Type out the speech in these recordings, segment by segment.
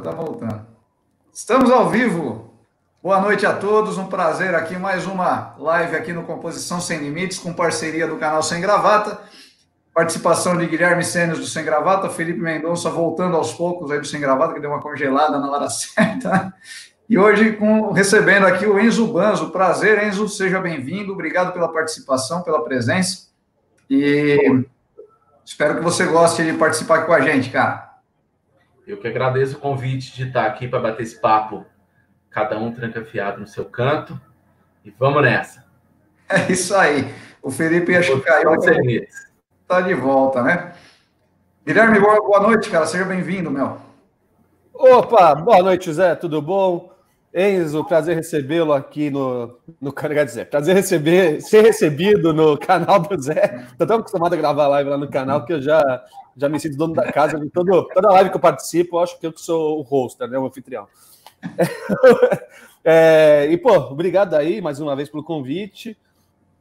tá voltando. Estamos ao vivo. Boa noite a todos, um prazer aqui, mais uma live aqui no Composição Sem Limites, com parceria do canal Sem Gravata. Participação de Guilherme Sênios do Sem Gravata, Felipe Mendonça voltando aos poucos aí do Sem Gravata, que deu uma congelada na hora certa. E hoje com, recebendo aqui o Enzo Banzo. Prazer, Enzo, seja bem-vindo. Obrigado pela participação, pela presença. E espero que você goste de participar aqui com a gente, cara. Eu que agradeço o convite de estar aqui para bater esse papo, cada um trancafiado no seu canto. E vamos nessa. É isso aí. O Felipe acho que caiu. Está de volta, né? Guilherme, boa noite, cara. Seja bem-vindo, meu. Opa, boa noite, Zé. Tudo bom? Enzo, prazer recebê-lo aqui no, no. Quer dizer, prazer receber, ser recebido no canal do Zé. Estou tão acostumado a gravar live lá no canal que eu já, já me sinto dono da casa. De todo, toda live que eu participo, eu acho que eu sou o hoster, né, o anfitrião. É, e, pô, obrigado aí mais uma vez pelo convite.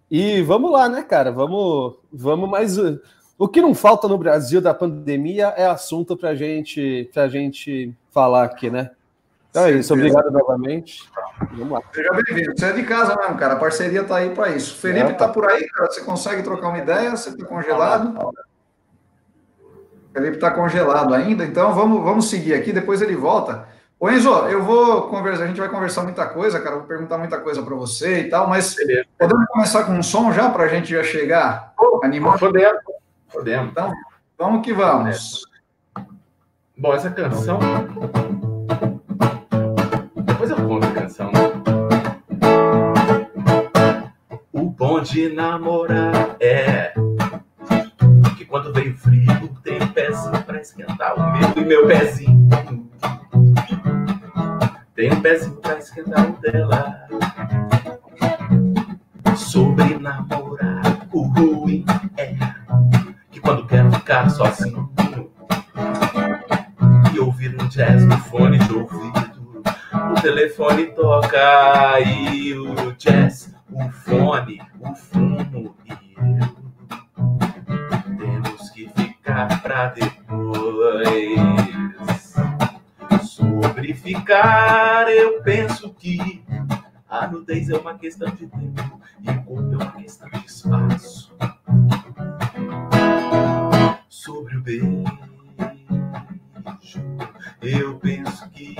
E vamos lá, né, cara? Vamos, vamos mais. O que não falta no Brasil da pandemia é assunto para gente, a gente falar aqui, né? Então é isso, obrigado novamente. Vamos lá. Seja bem-vindo. Você é de casa mesmo, cara. A parceria está aí para isso. Felipe está por aí, cara. Você consegue trocar uma ideia? Você está congelado? Felipe está congelado ainda, então vamos, vamos seguir aqui, depois ele volta. Ô Enzo, eu vou conversar, a gente vai conversar muita coisa, cara, vou perguntar muita coisa para você e tal, mas Beleza. podemos começar com um som já para a gente já chegar animado? Podemos, podemos. Então, vamos que vamos. Bom, essa canção canção. O bom de namorar é que quando veio frio tem pezinho pra esquentar o meu e meu pezinho. Tem um pezinho pra esquentar o dela. Sobre namorar, o ruim é que quando quero ficar sozinho e ouvir um jazz no fone de ouvido o telefone toca e o jazz, o fone, o fumo e eu temos que ficar pra depois. Sobre ficar, eu penso que a nudez é uma questão de tempo e o corpo é uma questão de espaço. Sobre o beijo, eu penso que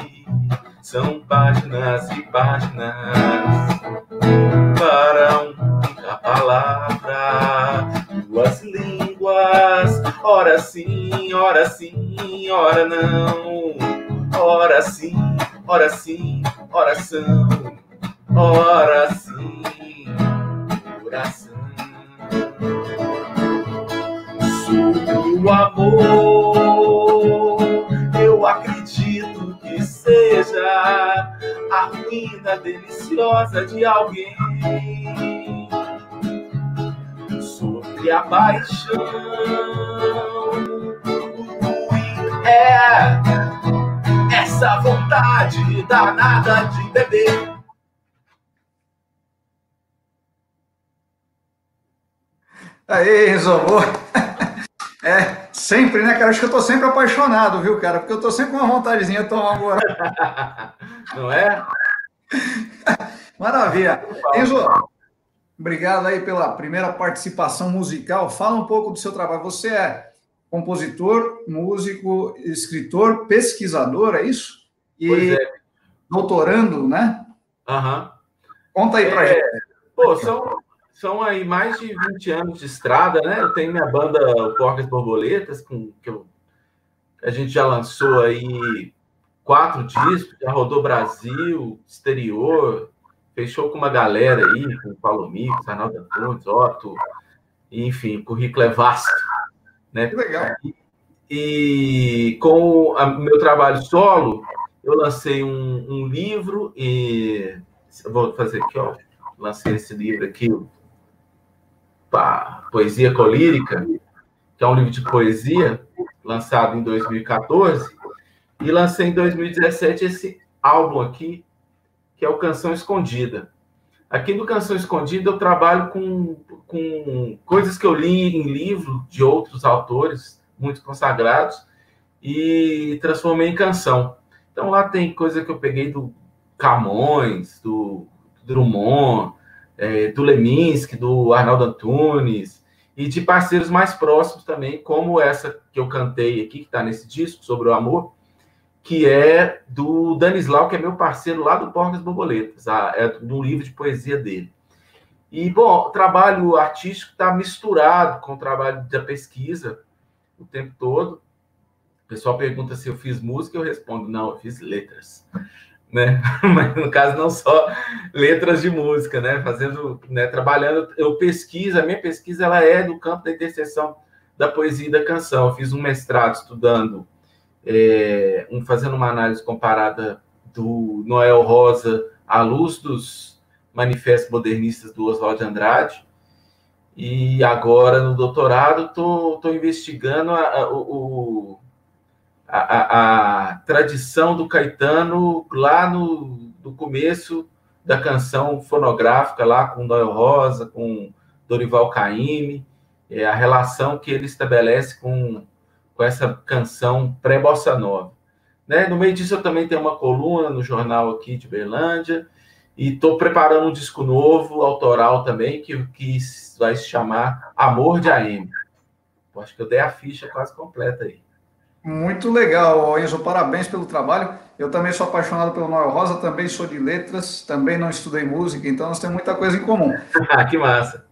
são páginas e páginas sim, ora não, ora sim, ora sim, oração, ora sim, oração. Sobre o amor, eu acredito seja a ruína deliciosa de alguém. Sobre a paixão, danada de beber. Aí, resolveu. É, Sempre, né, cara? Acho que eu tô sempre apaixonado, viu, cara? Porque eu tô sempre com uma vontadezinha de tomar um Não é? Maravilha. Enzo, obrigado aí pela primeira participação musical. Fala um pouco do seu trabalho. Você é compositor, músico, escritor, pesquisador, é isso? E pois é. Doutorando, né? Aham. Uhum. Conta aí pra é... gente. Pô, são são aí mais de 20 anos de estrada, né? Eu tenho minha banda Porcas Borboletas, com, que eu, a gente já lançou aí quatro discos, já rodou Brasil, exterior, fechou com uma galera aí, com o Paulo Mico, Arnaldo Antunes, Otto, enfim, o currículo é vasto. Né? Que legal. E, e com o meu trabalho solo, eu lancei um, um livro e vou fazer aqui, ó, lancei esse livro aqui, Poesia Colírica, que é um livro de poesia, lançado em 2014, e lancei em 2017 esse álbum aqui, que é o Canção Escondida. Aqui no Canção Escondida eu trabalho com, com coisas que eu li em livro de outros autores, muito consagrados, e transformei em canção. Então lá tem coisa que eu peguei do Camões, do Drummond, é, do Leminski, do Arnaldo Antunes, e de parceiros mais próximos também, como essa que eu cantei aqui, que está nesse disco, sobre o amor, que é do Danislau, que é meu parceiro lá do Porcas Borboletas, a, é do livro de poesia dele. E, bom, o trabalho artístico está misturado com o trabalho da pesquisa o tempo todo. O pessoal pergunta se eu fiz música, eu respondo, não, eu fiz letras. Né? Mas no caso não só letras de música, né? Fazendo, né? Trabalhando, eu pesquiso, a minha pesquisa ela é do campo da interseção da poesia e da canção. Eu fiz um mestrado estudando, é, um, fazendo uma análise comparada do Noel Rosa à luz dos manifestos modernistas do Oswald de Andrade. E agora, no doutorado, estou investigando a, a, o, a, a, a, tradição do Caetano lá no, no começo da canção fonográfica, lá com Noel Rosa, com Dorival Caymmi, é, a relação que ele estabelece com, com essa canção pré-bossa nova. Né? No meio disso, eu também tenho uma coluna no jornal aqui de Berlândia, e estou preparando um disco novo, autoral também, que, que vai se chamar Amor de AM. Acho que eu dei a ficha quase completa aí. Muito legal, Enzo. Parabéns pelo trabalho. Eu também sou apaixonado pelo Noel Rosa, também sou de letras, também não estudei música, então nós temos muita coisa em comum. que massa.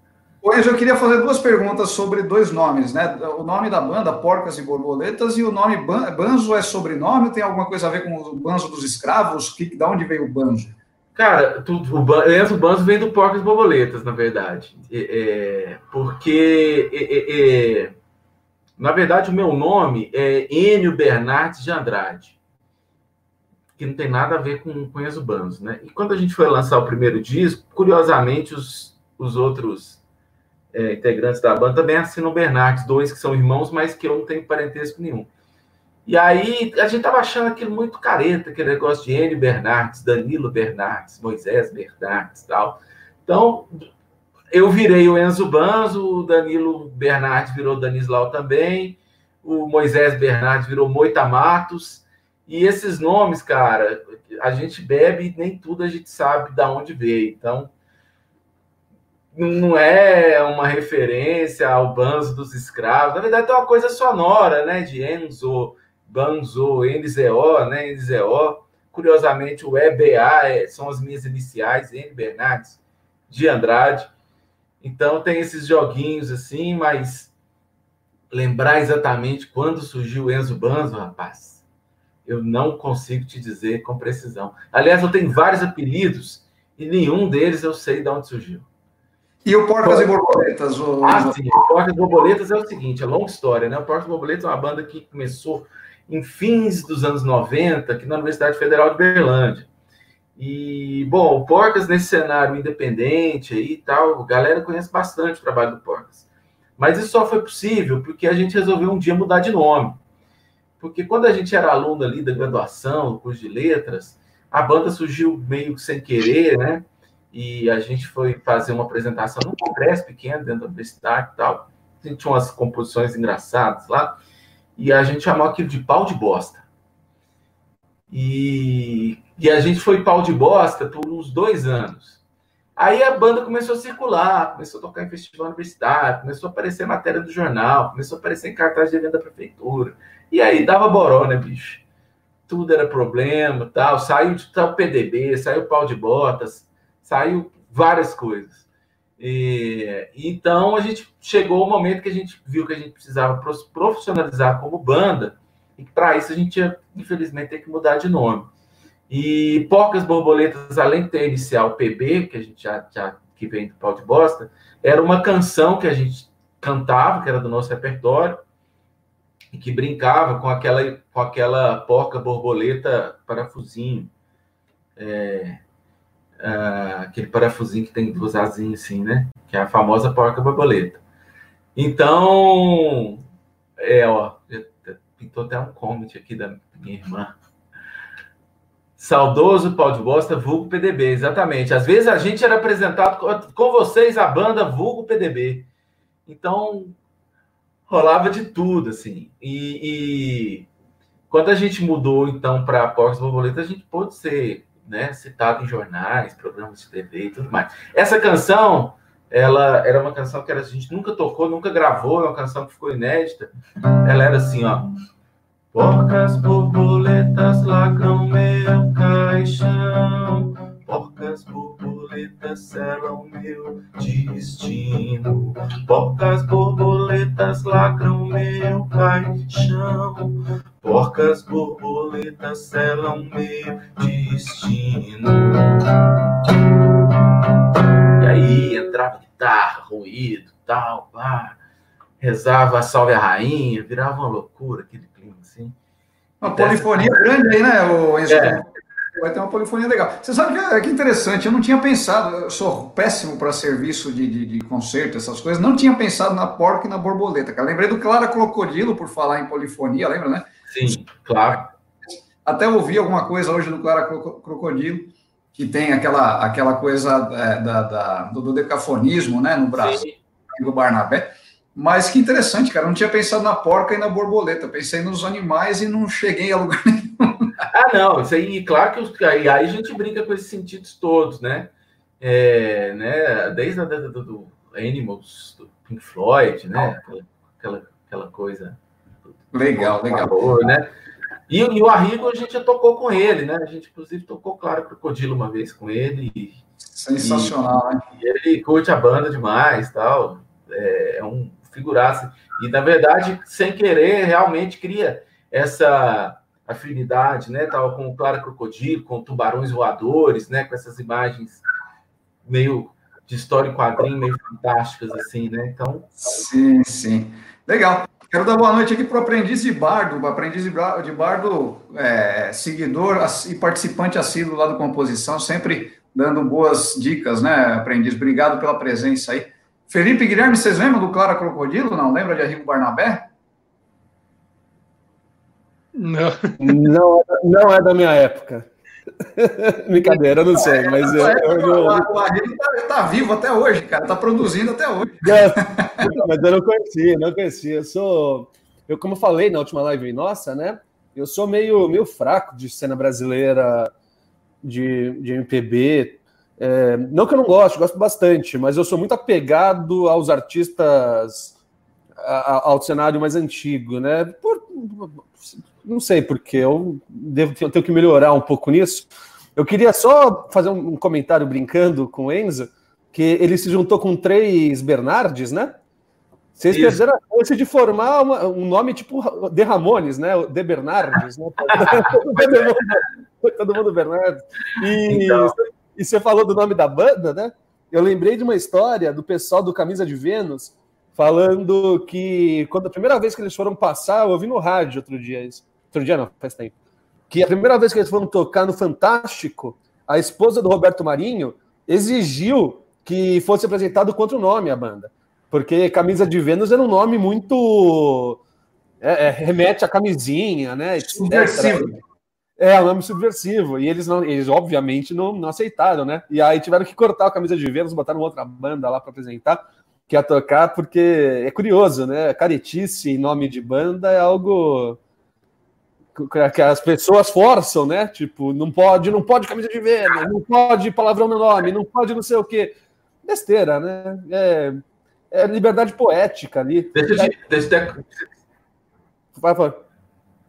Enzo, eu queria fazer duas perguntas sobre dois nomes, né? O nome da banda, Porcas e Borboletas, e o nome Banzo é sobrenome? Tem alguma coisa a ver com o Banzo dos escravos? Que, da onde veio o Banzo? Cara, tu, o Enzo Banzo vem do Porcas Borboletas, na verdade. É, porque, é, é, na verdade, o meu nome é Enio Bernardes de Andrade, que não tem nada a ver com, com Banzo, né? E quando a gente foi lançar o primeiro disco, curiosamente, os, os outros é, integrantes da banda também assinam Bernardes, dois que são irmãos, mas que eu não tenho parentesco nenhum. E aí a gente tava achando aquilo muito careta, aquele negócio de Enio Bernardes, Danilo Bernardes, Moisés Bernardes tal. Então, eu virei o Enzo Banzo, o Danilo Bernardes virou Danislau também, o Moisés Bernardes virou Moita Matos. E esses nomes, cara, a gente bebe e nem tudo a gente sabe de onde veio. Então, não é uma referência ao Banzo dos escravos. Na verdade, é uma coisa sonora, né? De Enzo, Banzo, NZO, né? NZO. Curiosamente, o EBA é, são as minhas iniciais, N Bernardes, de Andrade. Então, tem esses joguinhos assim, mas lembrar exatamente quando surgiu o Enzo Banzo, rapaz, eu não consigo te dizer com precisão. Aliás, eu tenho vários apelidos e nenhum deles eu sei de onde surgiu. E o Porcas e Borboletas? O... Ah, sim. O Porcas e Borboletas é o seguinte, é longa história, né? O Porcas e Borboletas é uma banda que começou em fins dos anos 90, aqui na Universidade Federal de Berlândia. E, bom, o Porcas nesse cenário independente aí e tal, a galera conhece bastante o trabalho do Porcas. Mas isso só foi possível porque a gente resolveu um dia mudar de nome. Porque quando a gente era aluno ali da graduação, curso de letras, a banda surgiu meio sem querer, né? E a gente foi fazer uma apresentação num congresso pequeno dentro da universidade e tal. A gente tinha umas composições engraçadas lá e a gente chamou aquilo de pau de bosta. E, e a gente foi pau de bosta por uns dois anos. Aí a banda começou a circular, começou a tocar em festival universitário, começou a aparecer matéria do jornal, começou a aparecer em cartaz de evento da prefeitura. E aí dava boró, né, bicho? Tudo era problema, tal. Saiu de tal PDB, saiu pau de botas, saiu várias coisas. E, então a gente chegou o momento que a gente viu que a gente precisava profissionalizar como banda, e para isso a gente ia, infelizmente, ter que mudar de nome. E Porcas Borboletas, além de ter inicial PB, que a gente já, já que vem do pau de bosta, era uma canção que a gente cantava, que era do nosso repertório, e que brincava com aquela, com aquela porca borboleta parafusinho. É, aquele parafusinho que tem duas asinhas assim, né? Que é a famosa porca borboleta. Então, é, ó, pintou até um comment aqui da minha irmã. Saudoso pau de bosta, vulgo PDB, exatamente. Às vezes a gente era apresentado com vocês a banda vulgo PDB. Então, rolava de tudo, assim. E, quando a gente mudou, então, para Porcos Borboleta, a gente pôde ser né, citado em jornais, programas de TV e tudo mais. Essa canção, ela era uma canção que a gente nunca tocou, nunca gravou, é uma canção que ficou inédita. Ela era assim, ó. Porcas borboletas lacram meu caixão, porcas borboletas selam meu destino, porcas borboletas lacram meu caixão, porcas borboletas selam meu destino. Aí entrava guitarra, ruído, tal, pá, rezava a salve a rainha, virava uma loucura aquele clima assim. Uma polifonia grande aí, né, o? É. Vai ter uma polifonia legal. Você sabe que, é, que interessante, eu não tinha pensado, eu sou péssimo para serviço de, de, de, concerto, essas coisas, não tinha pensado na porca e na borboleta, cara. Lembrei do Clara Crocodilo, por falar em polifonia, lembra, né? Sim, claro. Até ouvi alguma coisa hoje do Clara Crocodilo, que tem aquela, aquela coisa é, da, da, do decafonismo, né, no Brasil, do Barnabé. Mas que interessante, cara. Eu não tinha pensado na porca e na borboleta. Pensei nos animais e não cheguei a lugar nenhum. Ah, não. Isso aí, claro que os, aí, a gente brinca com esses sentidos todos, né? É, né? Desde a do, do Animals, do Pink Floyd, né? Aquela, aquela, aquela coisa. Legal, legal. Valor, né? E, e, o Arrigo a gente já tocou com ele, né? A gente, inclusive, tocou, claro, Crocodilo uma vez com ele. E, Sensacional, e, né? E ele curte a banda demais tal. É, é um figurasse. E, na verdade, sem querer, realmente cria essa afinidade, né? Tal com o Clara Crocodilo, com tubarões voadores, né? Com essas imagens meio de história em quadrinho, meio fantásticas, assim, né? Então. Sim, sim. Legal. Quero dar boa noite aqui para o aprendiz de bardo, aprendiz de bardo, é, seguidor e participante assíduo lá do Composição, sempre dando boas dicas, né, aprendiz? Obrigado pela presença aí. Felipe Guilherme, vocês lembram do Clara Crocodilo? Não lembra de Arrigo Barnabé? Não. não. Não é da minha época. Brincadeira, eu não sei, mas eu, eu, eu, o Arrigo está tá vivo até hoje, cara, está produzindo até hoje. mas eu não conhecia, não conhecia. Eu sou, eu como falei na última live nossa, né? Eu sou meio, meio fraco de cena brasileira, de, de MPB, é, não que eu não goste, gosto bastante, mas eu sou muito apegado aos artistas, a, ao cenário mais antigo, né? Por, não sei porque eu devo ter, tenho que melhorar um pouco nisso. Eu queria só fazer um comentário brincando com o Enzo, que ele se juntou com três Bernardes, né? Vocês Isso. perderam a chance de formar uma, um nome tipo De Ramones, né? De Bernardes, né? Todo mundo Bernardes. E então. E você falou do nome da banda, né? Eu lembrei de uma história do pessoal do Camisa de Vênus falando que quando a primeira vez que eles foram passar, eu ouvi no rádio outro dia isso. Outro dia não, faz tempo. Que a primeira vez que eles foram tocar no Fantástico, a esposa do Roberto Marinho exigiu que fosse apresentado com outro nome a banda. Porque Camisa de Vênus era um nome muito. É, é, remete à camisinha, né? Subversivo. É, um nome subversivo. E eles, não, eles obviamente, não, não aceitaram, né? E aí tiveram que cortar a camisa de Vênus, botaram outra banda lá para apresentar, que ia tocar, porque é curioso, né? Caretice em nome de banda é algo que as pessoas forçam, né? Tipo, não pode, não pode camisa de Vênus, não pode palavrão no nome, não pode não sei o quê. Besteira, né? É, é liberdade poética ali. Deixa eu, deixa Vai, vai.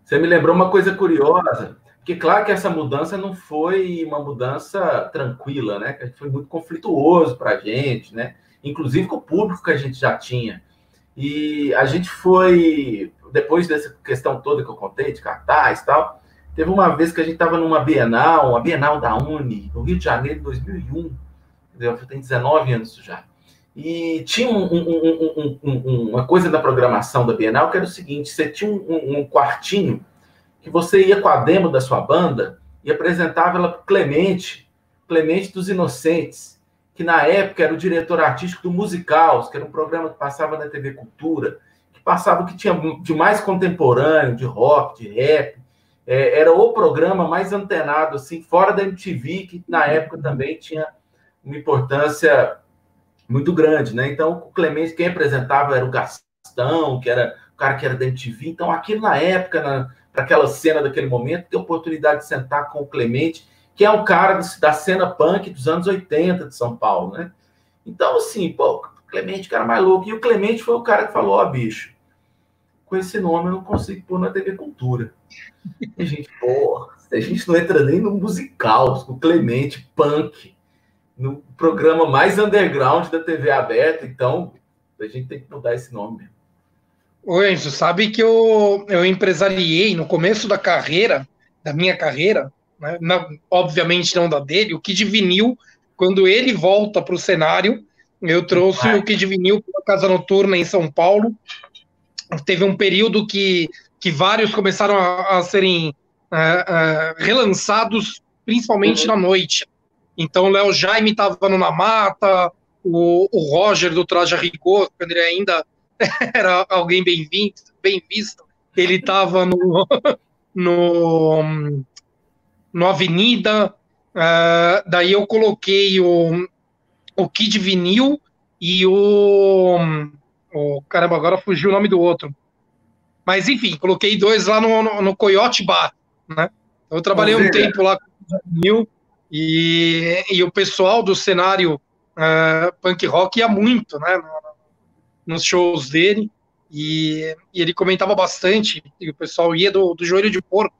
Você me lembrou uma coisa curiosa. Porque, claro que essa mudança não foi uma mudança tranquila, né? Que foi muito conflituoso para a gente, né? Inclusive com o público que a gente já tinha. E a gente foi, depois dessa questão toda que eu contei, de cartaz e tal, teve uma vez que a gente estava numa Bienal, uma Bienal da Uni, no Rio de Janeiro, em 2001. Eu tenho 19 anos já. E tinha um, um, um, uma coisa da programação da Bienal que era o seguinte: você tinha um, quartinho que você ia com a demo da sua banda e apresentava ela para Clemente, Clemente dos Inocentes, que na época era o diretor artístico do Musicals, que era um programa que passava na TV Cultura, que passava o que tinha de mais contemporâneo, de rock, de rap. É, era o programa mais antenado, assim, fora da MTV, que na época também tinha uma importância muito grande, né? Então, o Clemente, quem apresentava era o Gastão, que era o cara que era da MTV. Então, aquilo na época, para aquela cena daquele momento, ter oportunidade de sentar com o Clemente, que é um cara da cena punk dos anos 80 de São Paulo, né? Então, assim, pô, Clemente, cara mais louco. E o Clemente foi o cara que falou, ó, oh, bicho, com esse nome eu não consigo pôr na TV Cultura. E a gente, porra, a gente não entra nem no musical, o Clemente, punk, no programa mais underground da TV aberta, então a gente tem que mudar esse nome mesmo. Ô Enzo, sabe que eu, eu empresariei no começo da carreira, da minha carreira, né, na, obviamente não da dele, o Kid Vinil, quando ele volta para o cenário, eu trouxe o Kid Vinil para a Casa Noturna em São Paulo. Teve um período que, que vários começaram a, a serem uh, uh, relançados, principalmente uhum. na noite. Então, o Léo Jaime estava no Na Mata, o, o Roger do Traja Rigor, quando ele ainda era alguém bem, visto, bem visto, ele estava no, no, no Avenida, uh, daí eu coloquei o, o Kid Vinil e o, o. Caramba, agora fugiu o nome do outro. Mas enfim, coloquei dois lá no, no, no Coyote Bar, né? Eu trabalhei um tempo lá com o Vinil e, e o pessoal do cenário uh, punk rock ia muito, né? nos shows dele. E, e, ele comentava bastante, e o pessoal ia do, do joelho de porco.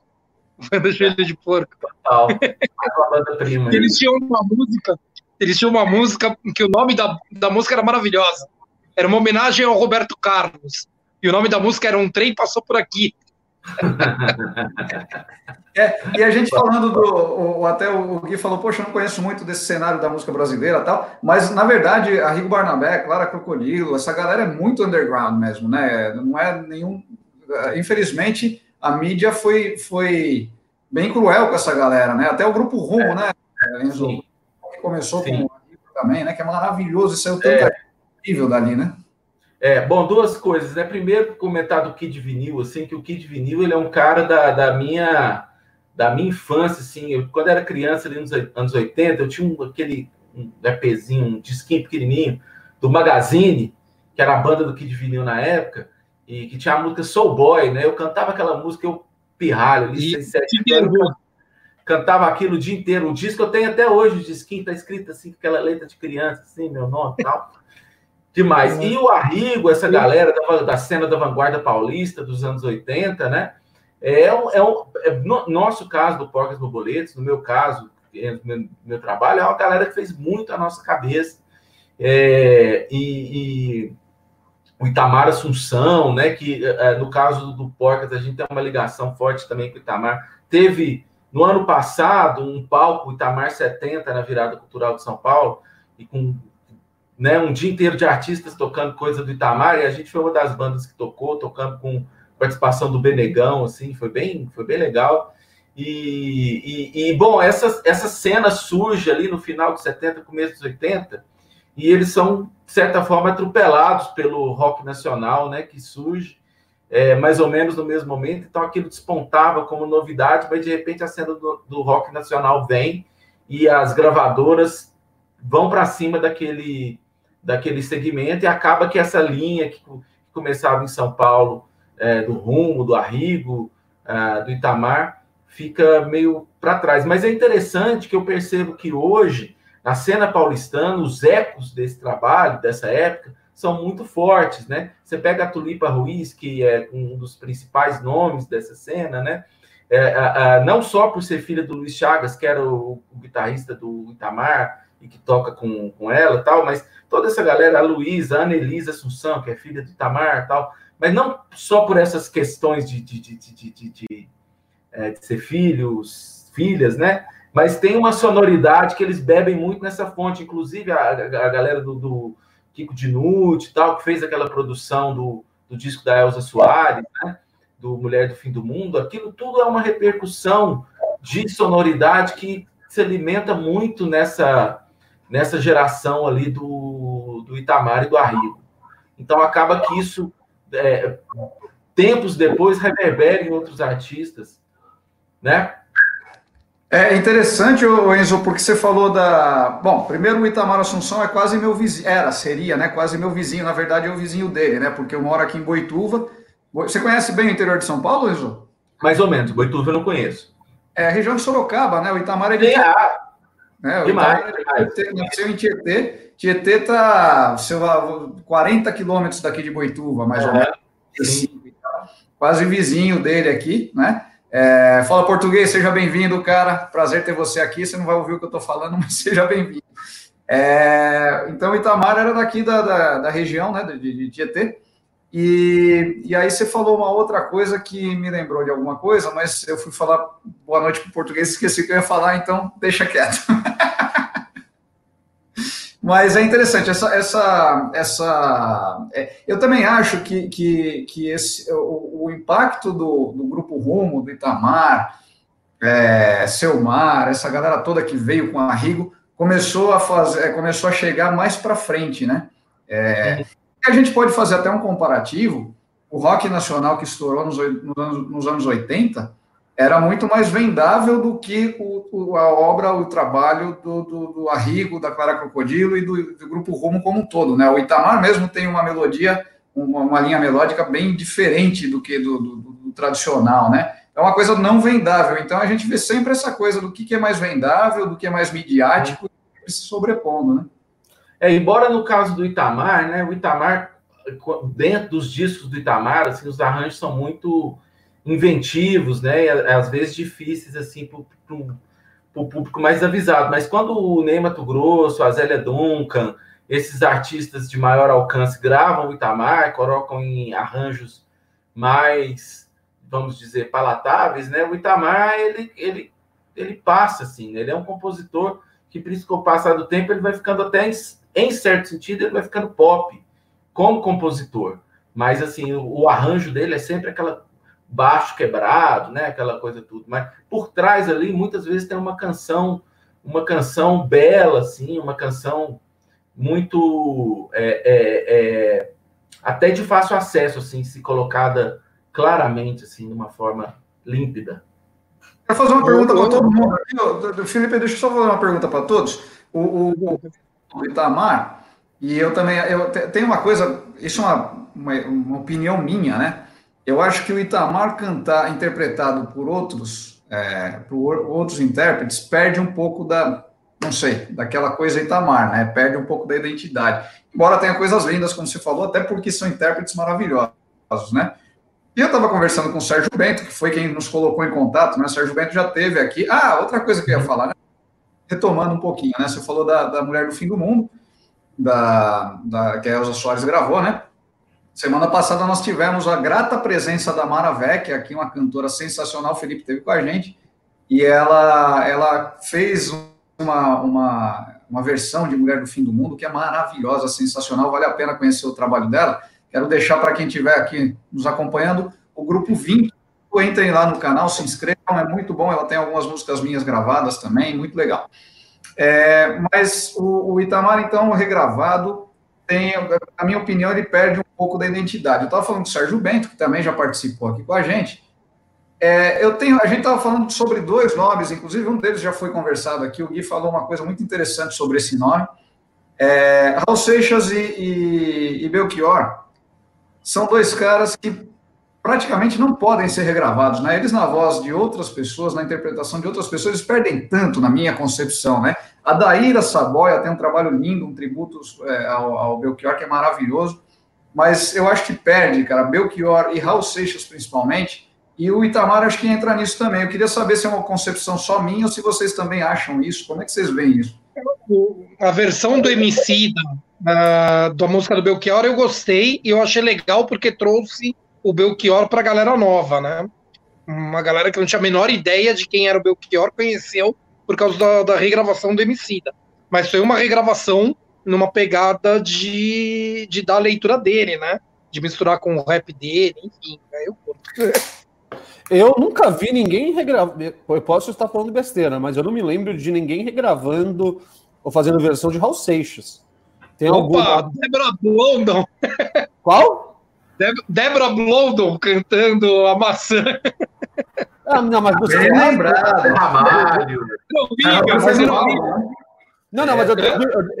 Do joelho de porco. Total. eles tinham uma música, eles tinham uma música que o nome da, da música era maravilhosa. Era uma homenagem ao Roberto Carlos. E o nome da música era Um Trem Passou Por Aqui. É, e a gente falando do. O, até o Gui falou, poxa, eu não conheço muito desse cenário da música brasileira tal, mas na verdade a Rigo Barnabé, Clara Crocodilo, essa galera é muito underground mesmo, né? Não é nenhum. Infelizmente, a mídia foi, foi bem cruel com essa galera, né? Até o grupo Rumo, é, né? Enzo, que começou Sim. com também, né? Que é maravilhoso, isso é o tanto é. incrível dali, né? É, bom, duas coisas, né? Primeiro, comentar do Kid Vinil, assim, que o Kid Vinil, ele é um cara da, da minha da minha infância, assim, eu, quando era criança, ali nos anos 80, eu tinha um, aquele um EPzinho, um disquinho pequenininho, do Magazine, que era a banda do Kid Vinil na época, e que tinha a música Soul Boy, né? Eu cantava aquela música, eu pirralho, ali, seis, sete anos, cantava aquilo o dia inteiro. O disco eu tenho até hoje, o disquinho tá escrito assim, com aquela letra de criança, assim, meu nome e tal. Demais. E o Arrigo, essa galera da, da, cena da vanguarda paulista dos anos 80, né? É, um, é, um, é no nosso caso do Porcas Borboletas, no meu caso, é, no meu, meu, trabalho, é uma galera que fez muito a nossa cabeça. É, e, e, o Itamar Assunção, né? Que é, no caso do Porcas, a gente tem uma ligação forte também com o Itamar. Teve no ano passado um palco Itamar 70 na virada cultural de São Paulo, e com né, um dia inteiro de artistas tocando coisa do Itamar, e a gente foi uma das bandas que tocou, tocando com participação do Benegão, assim, foi bem, foi bem legal. E, e, e, bom, essa, essa cena surge ali no final de 70, começo dos 80, e eles são, de certa forma, atropelados pelo rock nacional, né, que surge é, mais ou menos no mesmo momento, então aquilo despontava como novidade, mas de repente a cena do, do rock nacional vem e as gravadoras vão para cima daquele daquele segmento e acaba que essa linha que começava em São Paulo, é, do Rumo, do Arrigo, é, do Itamar, fica meio para trás. Mas é interessante que eu percebo que hoje, na cena paulistana, os ecos desse trabalho, dessa época, são muito fortes, né? Você pega a Tulipa Ruiz, que é um dos principais nomes dessa cena, né? É, não só por ser filha do Luiz Chagas, que era o, o guitarrista do Itamar e que toca com, com ela tal, mas toda essa galera, a Luísa, a Ana Elisa Assunção, que é filha do Itamar tal, mas não só por essas questões de, de, de, de, de, de, é, de ser filhos, filhas, né? Mas tem uma sonoridade que eles bebem muito nessa fonte, inclusive a, a, galera do, do Kiko Dinucci e tal, que fez aquela produção do, do disco da Elza Soares, né? Do Mulher do Fim do Mundo, aquilo tudo é uma repercussão de sonoridade que se alimenta muito nessa nessa geração ali do, do Itamar e do Arrigo. Então acaba que isso, é, tempos depois, reverbera em outros artistas, né? É interessante, Enzo, porque você falou da. Bom, primeiro o Itamar Assunção é quase meu vizinho. Era, seria, né? Quase meu vizinho. Na verdade, é o vizinho dele, né? Porque eu moro aqui em Boituva. Você conhece bem o interior de São Paulo, Enzo? Mais ou menos, Boituva eu não conheço. É a região de Sorocaba, né? O Itamar é de. Né? O Demais, Itamar é de nasceu em Tietê. Tietê está 40 quilômetros daqui de Boituva, mais ou É, menos. sim. Quase vizinho dele aqui, né? É, fala português, seja bem-vindo, cara. Prazer ter você aqui. Você não vai ouvir o que eu estou falando, mas seja bem-vindo. É, então, Itamar era daqui da, da, da região, né, de, de Tietê. E, e aí você falou uma outra coisa que me lembrou de alguma coisa, mas eu fui falar boa noite para o português, esqueci o que eu ia falar, então deixa quieto. Mas é interessante, essa. essa, essa é, eu também acho que, que, que esse, o, o impacto do, do Grupo Rumo, do Itamar, é, Selmar, essa galera toda que veio com a Rigo, começou a, fazer, começou a chegar mais para frente, né? É, a gente pode fazer até um comparativo. O rock nacional que estourou nos, nos, anos, nos anos 80 era muito mais vendável do que o, a obra, o trabalho do, do, do, Arrigo, da Clara Crocodilo e do, do, Grupo Rumo como um todo. Né? O Itamar mesmo tem uma melodia, uma, uma linha melódica bem diferente do que do, tradicional, né? É uma coisa não vendável. Então a gente vê sempre essa coisa do que, que é mais vendável, do que é mais midiático, se sobrepondo, né? É, embora no caso do Itamar, né? O Itamar, dentro dos discos do Itamar, assim, os arranjos são muito inventivos, né? Às vezes difíceis assim para o público mais avisado. Mas quando o Ney Mato Grosso, a Zélia Duncan, esses artistas de maior alcance gravam o Itamar, colocam em arranjos mais, vamos dizer, palatáveis, né? O Itamar ele ele ele passa assim, né? ele é um compositor que, por isso que com o passar do tempo, ele vai ficando até, em, em certo sentido, ele vai ficando pop como compositor. Mas, assim, o, o arranjo dele é sempre aquela baixo quebrado, né? Aquela coisa tudo. Mas por trás ali, muitas vezes tem uma canção, uma canção bela, assim, uma canção muito é, é, é, até de fácil acesso, assim, se colocada claramente, assim, de uma forma límpida. Quero fazer uma pergunta para todo mundo aqui. Felipe, deixa eu só fazer uma pergunta para todos. O, o, o, Itamar, e eu também, eu tenho uma coisa, isso é uma, uma, uma, opinião minha, né? Eu acho que o Itamar cantar, interpretado por outros, é, por outros intérpretes, perde um pouco da, não sei, daquela coisa Itamar, né? Perde um pouco da identidade. Embora tenha coisas lindas, como você falou, até porque são intérpretes maravilhosos, né? E eu estava conversando com o Sérgio Bento, que foi quem nos colocou em contato, né? O Sérgio Bento já teve aqui. Ah, outra coisa que eu ia falar, né? Retomando um pouquinho, né? Você falou da, da Mulher do Fim do Mundo, da, da, que a Elza Soares gravou, né? Semana passada nós tivemos a grata presença da Mara Vec, aqui uma cantora sensacional, Felipe teve com a gente, e ela, ela fez uma, uma, uma versão de Mulher do Fim do Mundo que é maravilhosa, sensacional, vale a pena conhecer o trabalho dela. Quero deixar para quem estiver aqui nos acompanhando o grupo 20. Entrem lá no canal, se inscrevam, é muito bom. Ela tem algumas músicas minhas gravadas também, muito legal. É, mas o, o, Itamar, então, regravado, tem, na minha opinião, ele perde um pouco da identidade. Eu estava falando do Sérgio Bento, que também já participou aqui com a gente. É, eu tenho, a gente estava falando sobre dois nomes, inclusive um deles já foi conversado aqui. O Gui falou uma coisa muito interessante sobre esse nome. É, Raul Seixas e, e, e Belchior são dois caras que praticamente não podem ser regravados, né? Eles na voz de outras pessoas, na interpretação de outras pessoas, eles perdem tanto na minha concepção, né? A Daíra Saboia tem um trabalho lindo, um tributo é, ao, ao, Belchior que é maravilhoso, mas eu acho que perde, cara, Belchior e Raul Seixas principalmente, e o Itamar acho que entra nisso também. Eu queria saber se é uma concepção só minha ou se vocês também acham isso, como é que vocês veem isso? A versão do MC da, da música do Belchior eu gostei e eu achei legal porque trouxe o Belchior para a galera nova, né? Uma galera que não tinha a menor ideia de quem era o Belchior conheceu por causa da, da regravação do Emicida. Mas foi uma regravação numa pegada de, de dar a leitura dele, né? De misturar com o rap dele, enfim. Né? Eu Eu nunca vi ninguém regravando. Eu posso estar falando besteira, mas eu não me lembro de ninguém regravando ou fazendo versão de Raul Seixas. Tem Opa, alguma... Débora Blondon. Qual? Deb Débora Blondon cantando a maçã. Ah, não, mas você Bem lembrado, Ramalho. Não não vi. Não, não, mas eu, eu,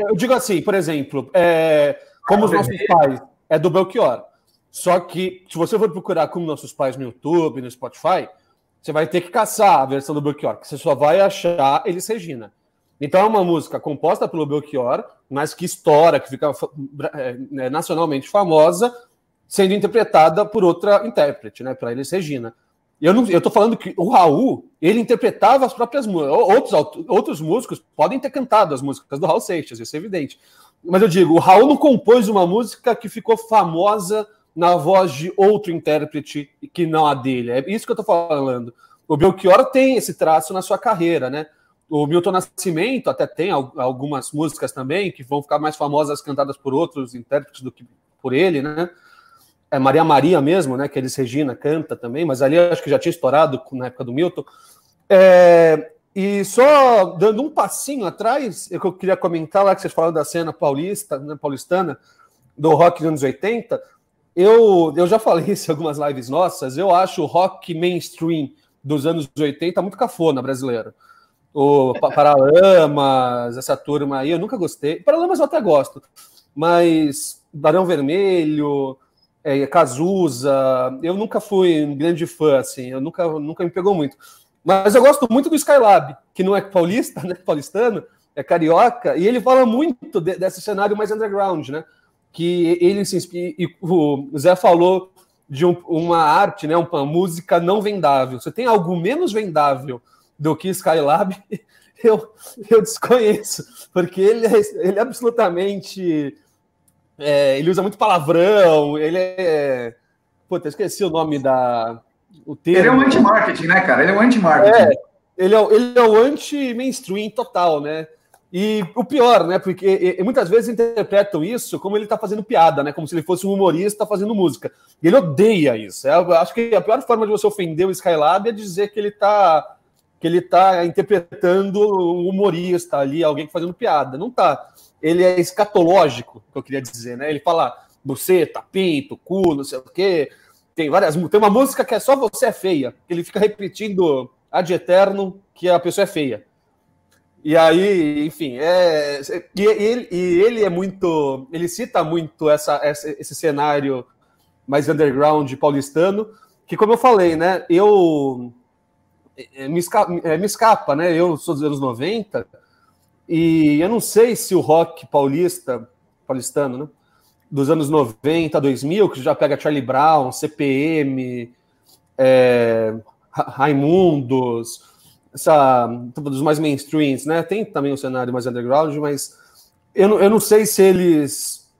eu digo assim, por exemplo, é, como os nossos pais, é do Belchior. Só que, se você for procurar como nossos pais no YouTube, no Spotify, você vai ter que caçar a versão do Belchior, que você só vai achar Elis Regina. Então é uma música composta pelo Belchior, mas que estoura, que fica é, né, nacionalmente famosa, sendo interpretada por outra intérprete, né, para Elis Regina. Eu não, eu falando que o Raul, ele interpretava as próprias músicas. Outros, outros músicos podem ter cantado as músicas do Raul Seixas, isso é evidente. Mas eu digo, o Raul não compôs uma música que ficou famosa na voz de outro intérprete que não a dele. É isso que eu tô falando. O Belchior tem esse traço na sua carreira, né? O Milton Nascimento até tem algumas músicas também que vão ficar mais famosas cantadas por outros intérpretes do que por ele, né? É Maria Maria mesmo, né? Que eles Regina canta também, mas ali acho que já tinha estourado na época do Milton. É, e só dando um passinho atrás, eu queria comentar lá que vocês falaram da cena paulista, né, paulistana, do rock dos anos 80. Eu, eu já falei isso em algumas lives nossas, eu acho o rock mainstream dos anos 80 muito cafona brasileiro. O Paralamas, essa turma aí, eu nunca gostei. Paralamas eu até gosto, mas Barão Vermelho, é, Cazuza, eu nunca fui um grande fã, assim, eu nunca, nunca me pegou muito. Mas eu gosto muito do Skylab, que não é paulista, né, paulistano, é carioca, e ele fala muito de, desse cenário mais underground, né? Que ele se inspira, e o Zé falou de um, uma arte, né, uma música não vendável. Você tem algo menos vendável do que Skylab? Eu, eu desconheço, porque ele é, ele é absolutamente. É, ele usa muito palavrão, ele é. Puta, esqueci o nome da. O termo. Ele é um anti-marketing, né, cara? Ele é um anti-marketing. É, ele é, ele é o anti-mainstream total, né? E o pior, né? Porque e, muitas vezes interpretam isso como ele está fazendo piada, né? Como se ele fosse um humorista fazendo música. E ele odeia isso. É, eu acho que a pior forma de você ofender o Skylab é dizer que ele está que ele tá interpretando um humorista ali, alguém fazendo piada. Não tá. Ele é escatológico, que eu queria dizer, né? Ele fala buceta, pinto, cu, não sei o quê. Tem várias. Tem uma música que é só você é feia. Ele fica repetindo ad eterno que a pessoa é feia. E aí, enfim, é, e, ele, e ele é muito. Ele cita muito essa, essa, esse cenário mais underground paulistano, que, como eu falei, né? Eu. É, me, escapa, é, me escapa, né? Eu sou dos anos 90, e eu não sei se o rock paulista, paulistano, né? Dos anos 90 a 2000, que já pega Charlie Brown, CPM, é, Raimundos essa dos mais mainstreams, né? Tem também um cenário mais underground, mas eu não, eu não sei se eles.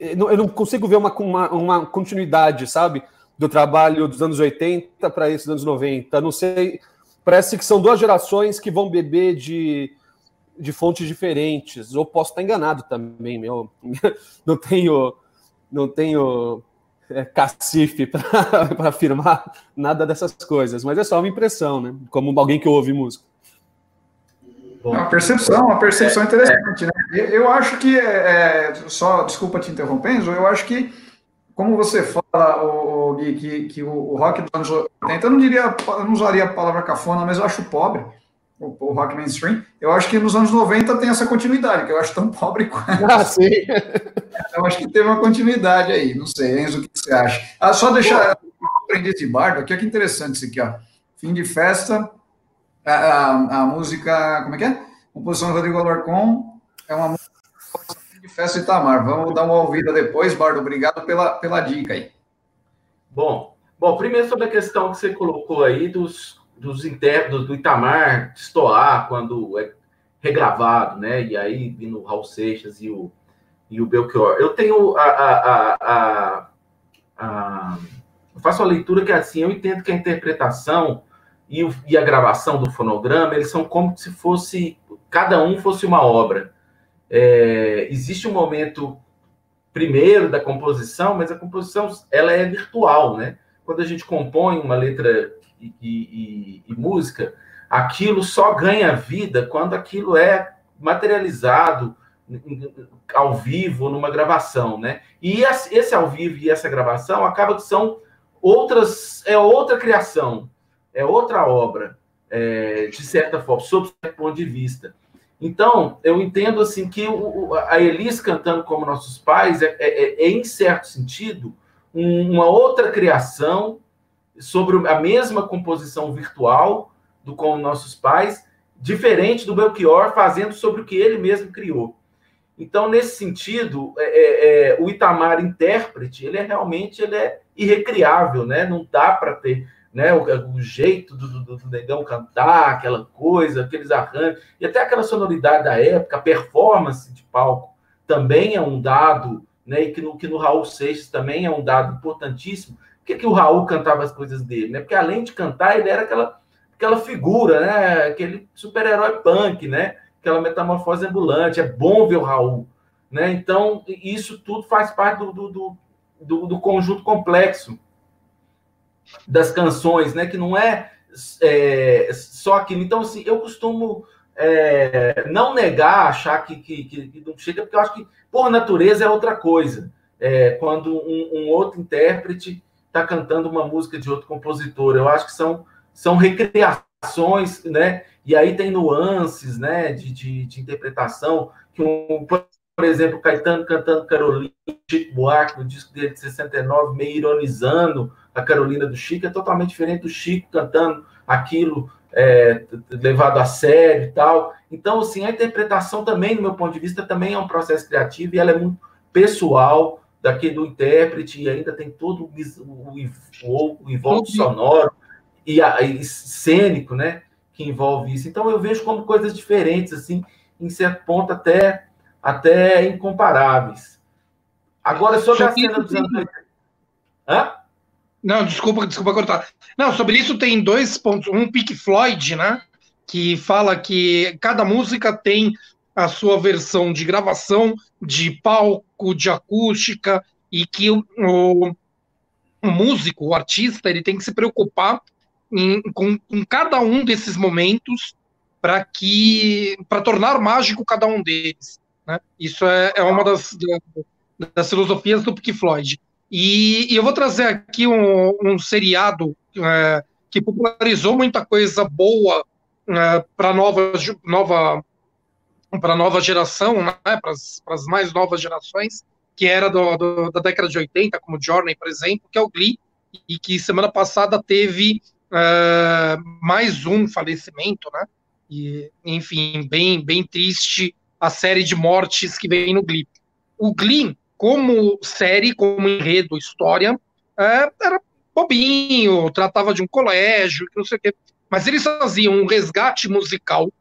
Eu não, eu não consigo ver uma, uma, uma, continuidade, sabe? Do trabalho dos anos 80 para esses anos 90. Não sei. Parece que são duas gerações que vão beber de, de fontes diferentes. Ou posso estar enganado também, meu. Não tenho. Não tenho é, cacife para afirmar nada dessas coisas, mas é só uma impressão, né? Como alguém que ouve música. Uma percepção, uma percepção é, interessante, é. né? Eu acho que, é, é, só, desculpa te interrompendo, eu acho que, como você fala, o, Gui, que, que o, rock dos anos 80, eu não diria, eu não usaria a palavra cafona, mas eu acho pobre o, o, rock mainstream, eu acho que nos anos 90 tem essa continuidade, que eu acho tão pobre quanto. Ah, sim. Eu acho que teve uma continuidade aí, não sei, Enzo, o que você acha? Ah, só deixar aprendiz de bardo, aqui, olha que interessante isso aqui, ó. Fim de festa, a, a, a música, como é que é? Composição do Rodrigo Alarcon, é uma música de festa Itamar. Vamos dar uma ouvida depois, Bardo, obrigado pela, pela dica aí. Bom, bom, primeiro sobre a questão que você colocou aí dos dos intérpretes do Itamar destoar quando é regravado, né? E aí vindo o Raul Seixas e o, e o Belchior. Eu tenho a, a, a, a, eu faço a leitura que é assim, eu entendo que a interpretação e, o, e a gravação do fonograma, eles são como se fosse, cada um fosse uma obra. É, existe um momento primeiro da composição, mas a composição ela é virtual, né? Quando a gente compõe uma letra e, e, e, música, aquilo só ganha vida quando aquilo é materializado ao vivo numa gravação, né? E esse ao vivo e essa gravação acaba que são outras, é outra criação, é outra obra, é, de certa forma, sob certo ponto de vista. Então, eu entendo assim que o, a Elis cantando como nossos pais é, é, é em certo sentido, uma outra criação sobre a mesma composição virtual do como nossos pais, diferente do Belchior fazendo sobre o que ele mesmo criou. Então, nesse sentido, é, é, é o Itamar intérprete, ele é realmente ele é irrecriável, né? Não dá para ter né, o, o jeito do, do, do, negão cantar, aquela coisa, aqueles arranjos, e até aquela sonoridade da época, a performance de palco também é um dado, né, e que no, que no Raul Seixas também é um dado importantíssimo. Por que, que o Raul cantava as coisas dele? Né? Porque além de cantar, ele era aquela, aquela figura, né, aquele super-herói punk, né, aquela metamorfose ambulante. É bom ver o Raul. Né? Então, isso tudo faz parte do, do, do, do conjunto complexo das canções, né? Que não é, é só aquilo. Então, assim, eu costumo é, não negar, achar que, que, que, não chega, porque eu acho que, por natureza, é outra coisa. É, quando um, um, outro intérprete está cantando uma música de outro compositor. Eu acho que são, são recriações, né? E aí tem nuances, né? De, de, de interpretação, que um, por exemplo, Caetano cantando Carolina, Chico Buarque, no disco dele de 69, meio ironizando a Carolina do Chico, é totalmente diferente do Chico cantando aquilo é, levado a sério e tal. Então, assim, a interpretação também, do meu ponto de vista, também é um processo criativo e ela é muito pessoal daquele do intérprete e ainda tem todo o, o, o envolto sonoro e, a, e cênico, né, que envolve isso. Então, eu vejo como coisas diferentes, assim, em certo ponto até até incomparáveis. Agora, sobre a cena dos anos 80. Hã? Não, desculpa, desculpa cortar. Não, sobre isso tem dois pontos. Um Pink Floyd, né? Que fala que cada música tem a sua versão de gravação, de palco, de acústica, e que o, o, músico, o artista, ele tem que se preocupar em, com, com cada um desses momentos para que para tornar mágico cada um deles. Né? Isso é, é uma das, das filosofias do Pink Floyd. E, e eu vou trazer aqui um, um seriado é, que popularizou muita coisa boa é, para nova, nova, nova geração, né, para as mais novas gerações, que era do, do, da década de 80, como Journey, por exemplo, que é o Glee, e que semana passada teve é, mais um falecimento, né? E, enfim, bem, bem triste a série de mortes que vem no Glee. O Glee, como série, como enredo, história, é, era bobinho, tratava de um colégio, não sei o quê. Mas eles faziam um resgate musical,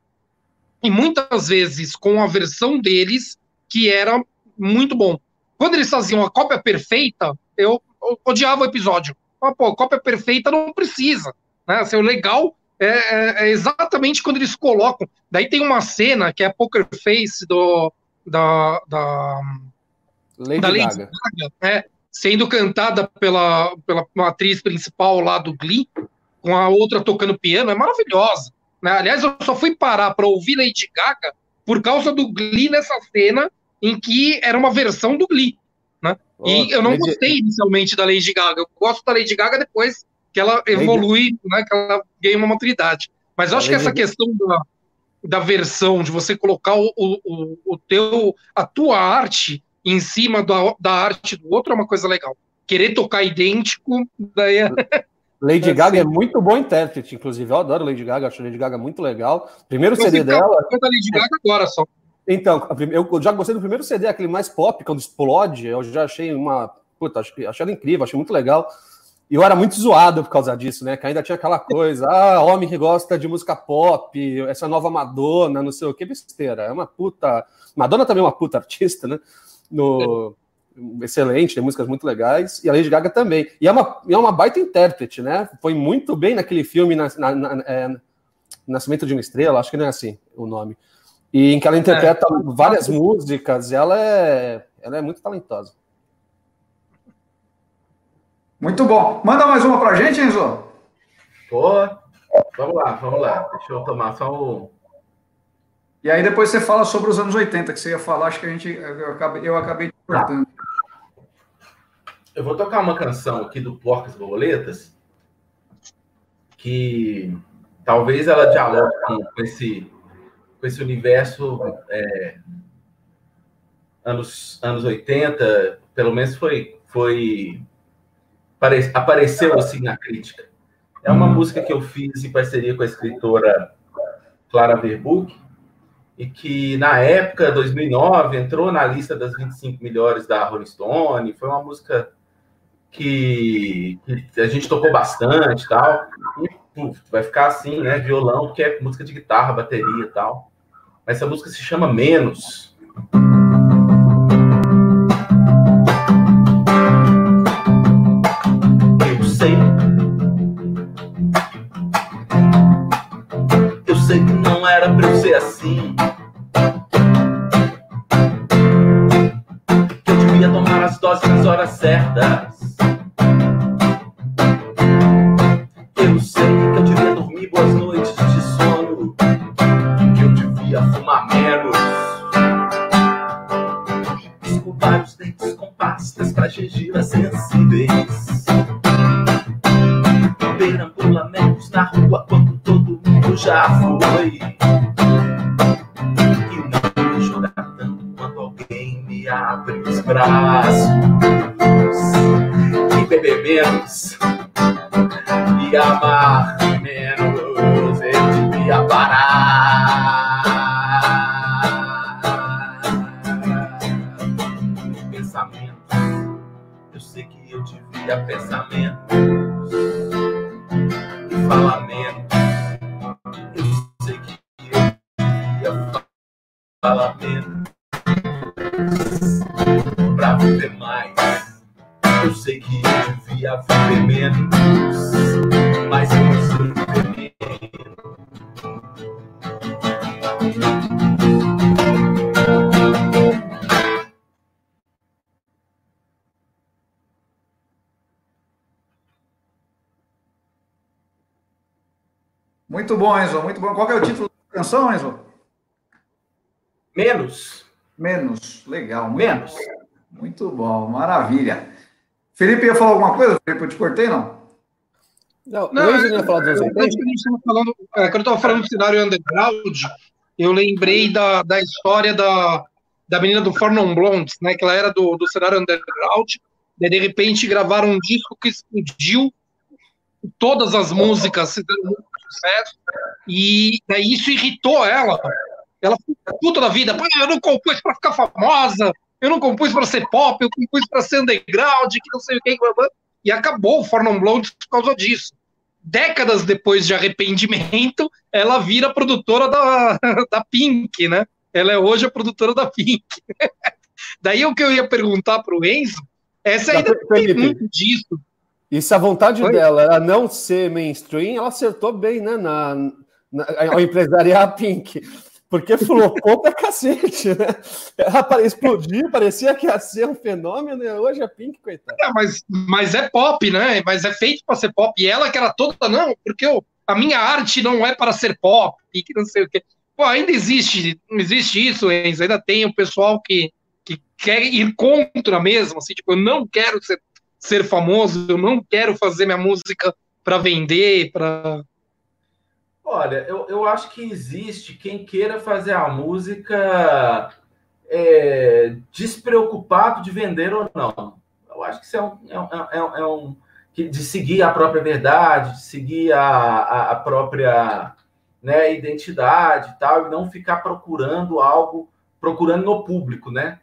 e muitas vezes com a versão deles, que era muito bom. Quando eles faziam a cópia perfeita, eu, odiava o episódio. Ah, pô, cópia perfeita não precisa. Né? Assim, o legal é, é, é, exatamente quando eles colocam. Daí tem uma cena que é a Poker Face do, da, da Lady, da Lady Gaga, Gaga é, sendo cantada pela, pela atriz principal lá do Glee, com a outra tocando piano, é maravilhosa. Né? Aliás, eu só fui parar para ouvir Lady Gaga por causa do Glee nessa cena em que era uma versão do Glee. Né? E eu não Lady... gostei inicialmente da Lady Gaga. Eu gosto da Lady Gaga depois que ela evolui, né, que ela ganha uma maturidade. Mas eu acho que essa questão da, da versão, de você colocar o, o, o teu, a tua arte em cima da, da arte do outro é uma coisa legal. Querer tocar idêntico, daí é... Lady é Gaga é muito bom intérprete, inclusive. Eu adoro Lady Gaga, acho Lady Gaga muito legal. Primeiro eu CD dela. Eu da Lady Gaga agora só. Então, eu já gostei do primeiro CD, aquele mais pop, quando explode. Eu já achei uma. Puta, achei, achei ela incrível, achei muito legal. E eu era muito zoado por causa disso, né? Que ainda tinha aquela coisa, ah, homem que gosta de música pop, essa nova Madonna, não sei o que, besteira. É uma puta. Madonna também é uma puta artista, né? No... Excelente, tem músicas muito legais, e a Lady Gaga também. E é uma, é uma baita intérprete, né? Foi muito bem naquele filme na, na, na é, Nascimento de uma Estrela, acho que não é assim o nome. E em que ela interpreta é. várias músicas, ela é, ela é muito talentosa. Muito bom. Manda mais uma pra gente, Enzo. Pô, vamos lá, vamos lá. Deixa eu tomar só o. E aí depois você fala sobre os anos 80, que você ia falar, acho que a gente. Eu acabei, eu acabei cortando. Eu vou tocar uma canção aqui do Porcas Borboletas, que talvez ela dialogue com esse, com esse universo é, anos, anos 80, pelo menos foi, foi apareceu assim na crítica. É uma música que eu fiz em parceria com a escritora Clara Verbuck, e que na época, 2009, entrou na lista das 25 melhores da Rolling Stone. Foi uma música que, que a gente tocou bastante tal. E puf, vai ficar assim, né? Violão, porque é música de guitarra, bateria e tal. Mas essa música se chama Menos. Muito bom, Enzo, muito bom. Qual é o título da canção, Enzo? Menos. Menos. Legal, muito, Menos. muito bom, maravilha. Felipe ia falar alguma coisa? Felipe, eu te cortei, não? Não, Não, não ia falar dos Eu- 80? quando a gente tava falando, é, quando eu estava falando do cenário underground, eu lembrei da, da história da, da menina do Fornon Blondes, né? Que ela era do, do cenário underground, e de repente gravaram um disco que explodiu, todas as músicas e daí isso irritou ela. Ela ficou puta da vida, eu não compus para ficar famosa, eu não compus para ser pop, eu compus para ser underground, que não sei o que, e acabou o Fornon Blondes por causa disso décadas depois de arrependimento, ela vira produtora da, da Pink, né? Ela é hoje a produtora da Pink. Daí o que eu ia perguntar para o Enzo, essa ainda tem muito disso. E se a vontade Oi? dela era não ser mainstream, ela acertou bem, né? Na, na, ao empresariar a Pink. Porque flopou pra cacete, né? Ela explodiu, parecia que ia ser um fenômeno, e hoje a Pink, coitada. É, mas, mas é pop, né? Mas é feito para ser pop. E ela que era toda, não, porque eu, a minha arte não é para ser pop, e que não sei o quê. Pô, ainda existe, existe isso, Enzo. Ainda tem o pessoal que, que quer ir contra mesmo, assim, tipo, eu não quero ser, ser famoso, eu não quero fazer minha música para vender, para Olha, eu, eu acho que existe quem queira fazer a música é, despreocupado de vender ou não. Eu acho que isso é um, é um, é um- é de seguir a própria verdade, de seguir a, a, a própria né, identidade e tal, e não ficar procurando algo, procurando no público, né?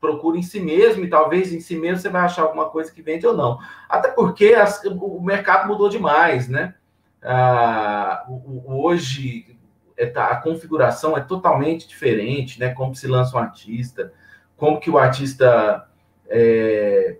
Procura em si mesmo, e talvez em si mesmo você vai achar alguma coisa que vende ou não. Até porque as- o mercado mudou demais, né? Ah, hoje é, a configuração é totalmente diferente, né? Como se lança um artista, como que o artista é,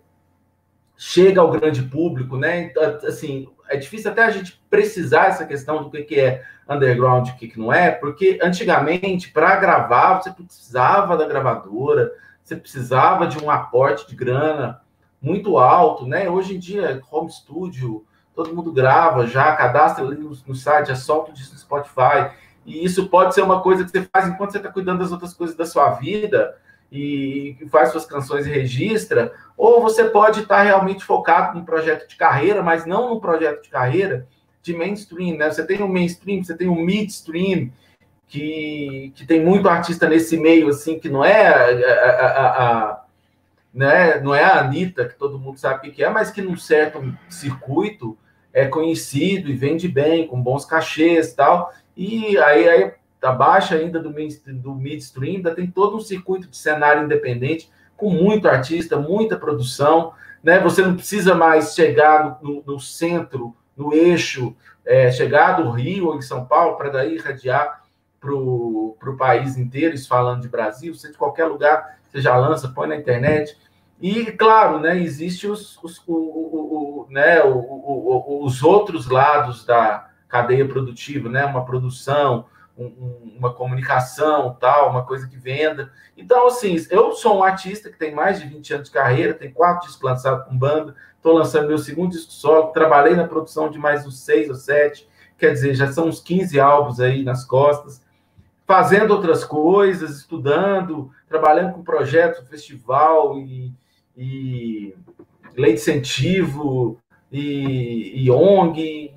chega ao grande público, né? Então, assim, é difícil até a gente precisar essa questão do que, que é underground e o que, que não é, porque antigamente, para gravar, você precisava da gravadora, você precisava de um aporte de grana muito alto, né? Hoje em dia, home studio, todo mundo grava já, cadastra ali no, no site, já solta o disco no Spotify. E isso pode ser uma coisa que você faz enquanto você está cuidando das outras coisas da sua vida e faz suas canções e registra, ou você pode estar realmente focado num projeto de carreira, mas não num projeto de carreira de mainstream, né? Você tem o mainstream, você tem o midstream, que, que tem muito artista nesse meio, assim, que não é a, a- a- né? Não é a Anitta, que todo mundo sabe o que é, mas que num certo circuito é conhecido e vende bem, com bons cachês e tal. E aí, aí abaixo ainda do, do midstream, ainda tem todo um circuito de cenário independente, com muito artista, muita produção. Né? Você não precisa mais chegar no, no, no centro, no eixo, é, chegar do Rio ou em São Paulo, para daí irradiar para o país inteiro, isso falando de Brasil, você de qualquer lugar, você já lança, põe na internet. E, claro, né, existe os, os, o, o, o, né, os outros lados da cadeia produtiva, né, uma produção, um, uma comunicação, tal, uma coisa que venda. Então, assim, eu sou um artista que tem mais de 20 anos de carreira, tem quatro discos lançados com banda, estou lançando meu segundo disco solo, trabalhei na produção de mais uns seis ou sete, quer dizer, já são uns 15 álbuns aí nas costas, fazendo outras coisas, estudando, trabalhando com projetos, festival e, e lei de incentivo e, e ONG,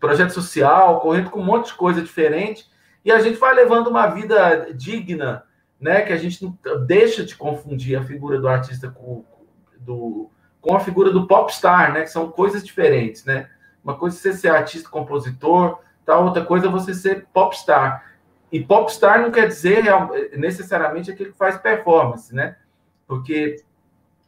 projeto social, correndo com um monte de coisa diferente, e a gente vai levando uma vida digna, né? Que a gente não deixa de confundir a figura do artista com, do, com a figura do popstar, né? Que são coisas diferentes, né? Uma coisa é você ser artista, compositor, tal, outra coisa é você ser popstar. E popstar não quer dizer necessariamente aquele que faz performance, né? Porque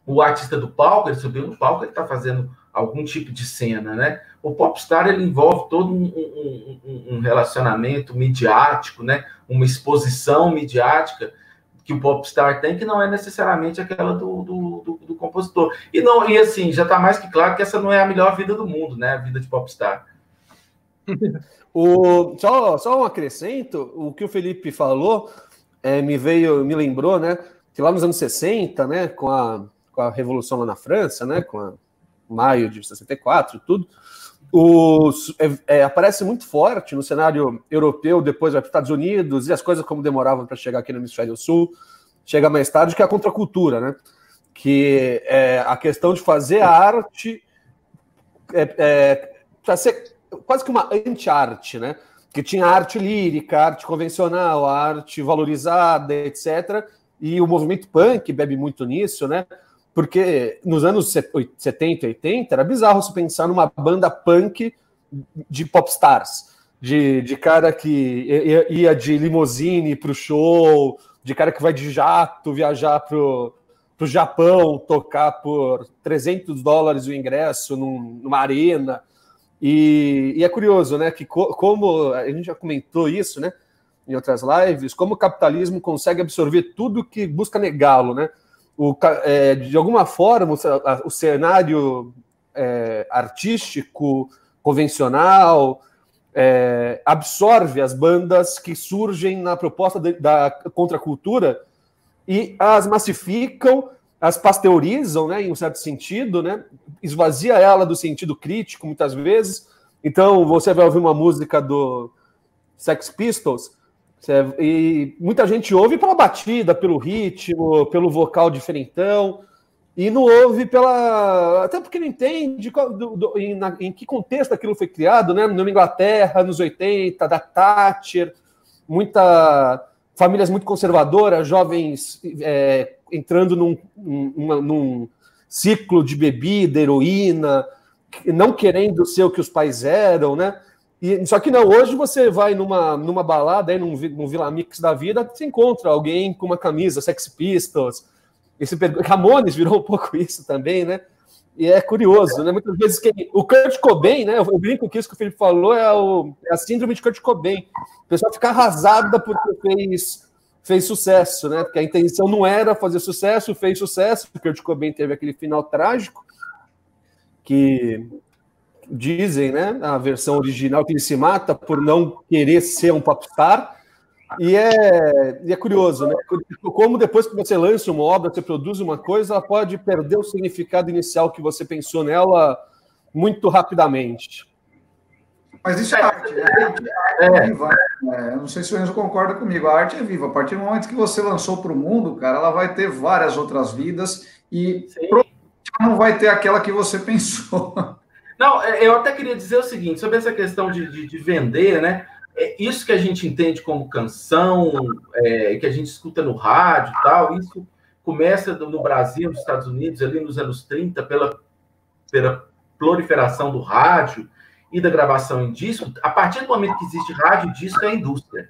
o artista do palco, ele subiu no palco, ele está fazendo algum tipo de cena, né? O popstar ele envolve todo um, um, um, relacionamento midiático, né? Uma exposição midiática que o popstar tem, que não é necessariamente aquela do, do, do, do compositor. E não e assim já está mais que claro que essa não é a melhor vida do mundo, né? A vida de popstar. o, só, só um acrescento, o que o Felipe falou é, me veio, me lembrou, né? Que lá nos anos 60, né, com a, com a Revolução lá na França, né, com a maio de 64 tudo, os, é, é, aparece muito forte no cenário europeu, depois vai para os Estados Unidos, e as coisas como demoravam para chegar aqui no Hemisfério Sul, chega mais tarde, que é a contracultura, né? Que é a questão de fazer a arte é, é, para ser quase que uma anti-arte, né? Que tinha arte lírica, arte convencional, arte valorizada, etc. E o movimento punk bebe muito nisso, né? Porque nos anos 70 e 80 era bizarro se pensar numa banda punk de popstars, de, de cara que ia de limousine para o show, de cara que vai de jato viajar para o Japão, tocar por 300 dólares o ingresso num, numa arena. E, e, é curioso, né, que co como a gente já comentou isso, né, em outras lives, como o capitalismo consegue absorver tudo que busca negá-lo, né? o, é, de alguma forma, o, o cenário é, artístico convencional é, absorve as bandas que surgem na proposta de, da contracultura e as massificam, as pasteurizam, né, em um certo sentido, né, esvazia ela do sentido crítico muitas vezes. Então, você vai ouvir uma música do Sex Pistols, e muita gente ouve pela batida, pelo ritmo, pelo vocal diferentão, e não ouve pela. Até porque não entende qual, do, do, em, na, em, que contexto aquilo foi criado, né? Na Inglaterra, nos 80, da Thatcher, muita. Famílias muito conservadoras, jovens é, entrando num, num, num ciclo de bebida, heroína, não querendo ser o que os pais eram, né? E, só que não, hoje você vai numa, numa balada, aí, num, num Vila Mix da vida, você encontra alguém com uma camisa, Sex Pistols. Esse, Ramones virou um pouco isso também, né? E é curioso, né? Muitas vezes quem, o Kurt Cobain, né? Eu brinco que isso que o Felipe falou é, o, é a síndrome de Kurt Cobain. O pessoal fica arrasada porque fez, fez sucesso, né? Porque a intenção não era fazer sucesso, fez sucesso. O Kurt Cobain teve aquele final trágico que dizem, né, a versão original, que ele se mata por não querer ser um popstar. E é, e é curioso, né? Como depois que você lança uma obra, você produz uma coisa, ela pode perder o significado inicial que você pensou nela muito rapidamente. Mas isso é arte, né? é, é viva. É, não sei se o Enzo concorda comigo. A arte é viva. A partir do momento que você lançou para o mundo, cara, ela vai ter várias outras vidas e não vai ter aquela que você pensou. Não, é, eu até queria dizer o seguinte, sobre essa questão de, de, de vender, né? É isso que a gente entende como canção, é, que a gente escuta no rádio e tal, isso começa no Brasil, nos Estados Unidos, ali nos anos 30, pela, pela proliferação do rádio e da gravação em disco. A partir do momento que existe rádio e disco, é indústria.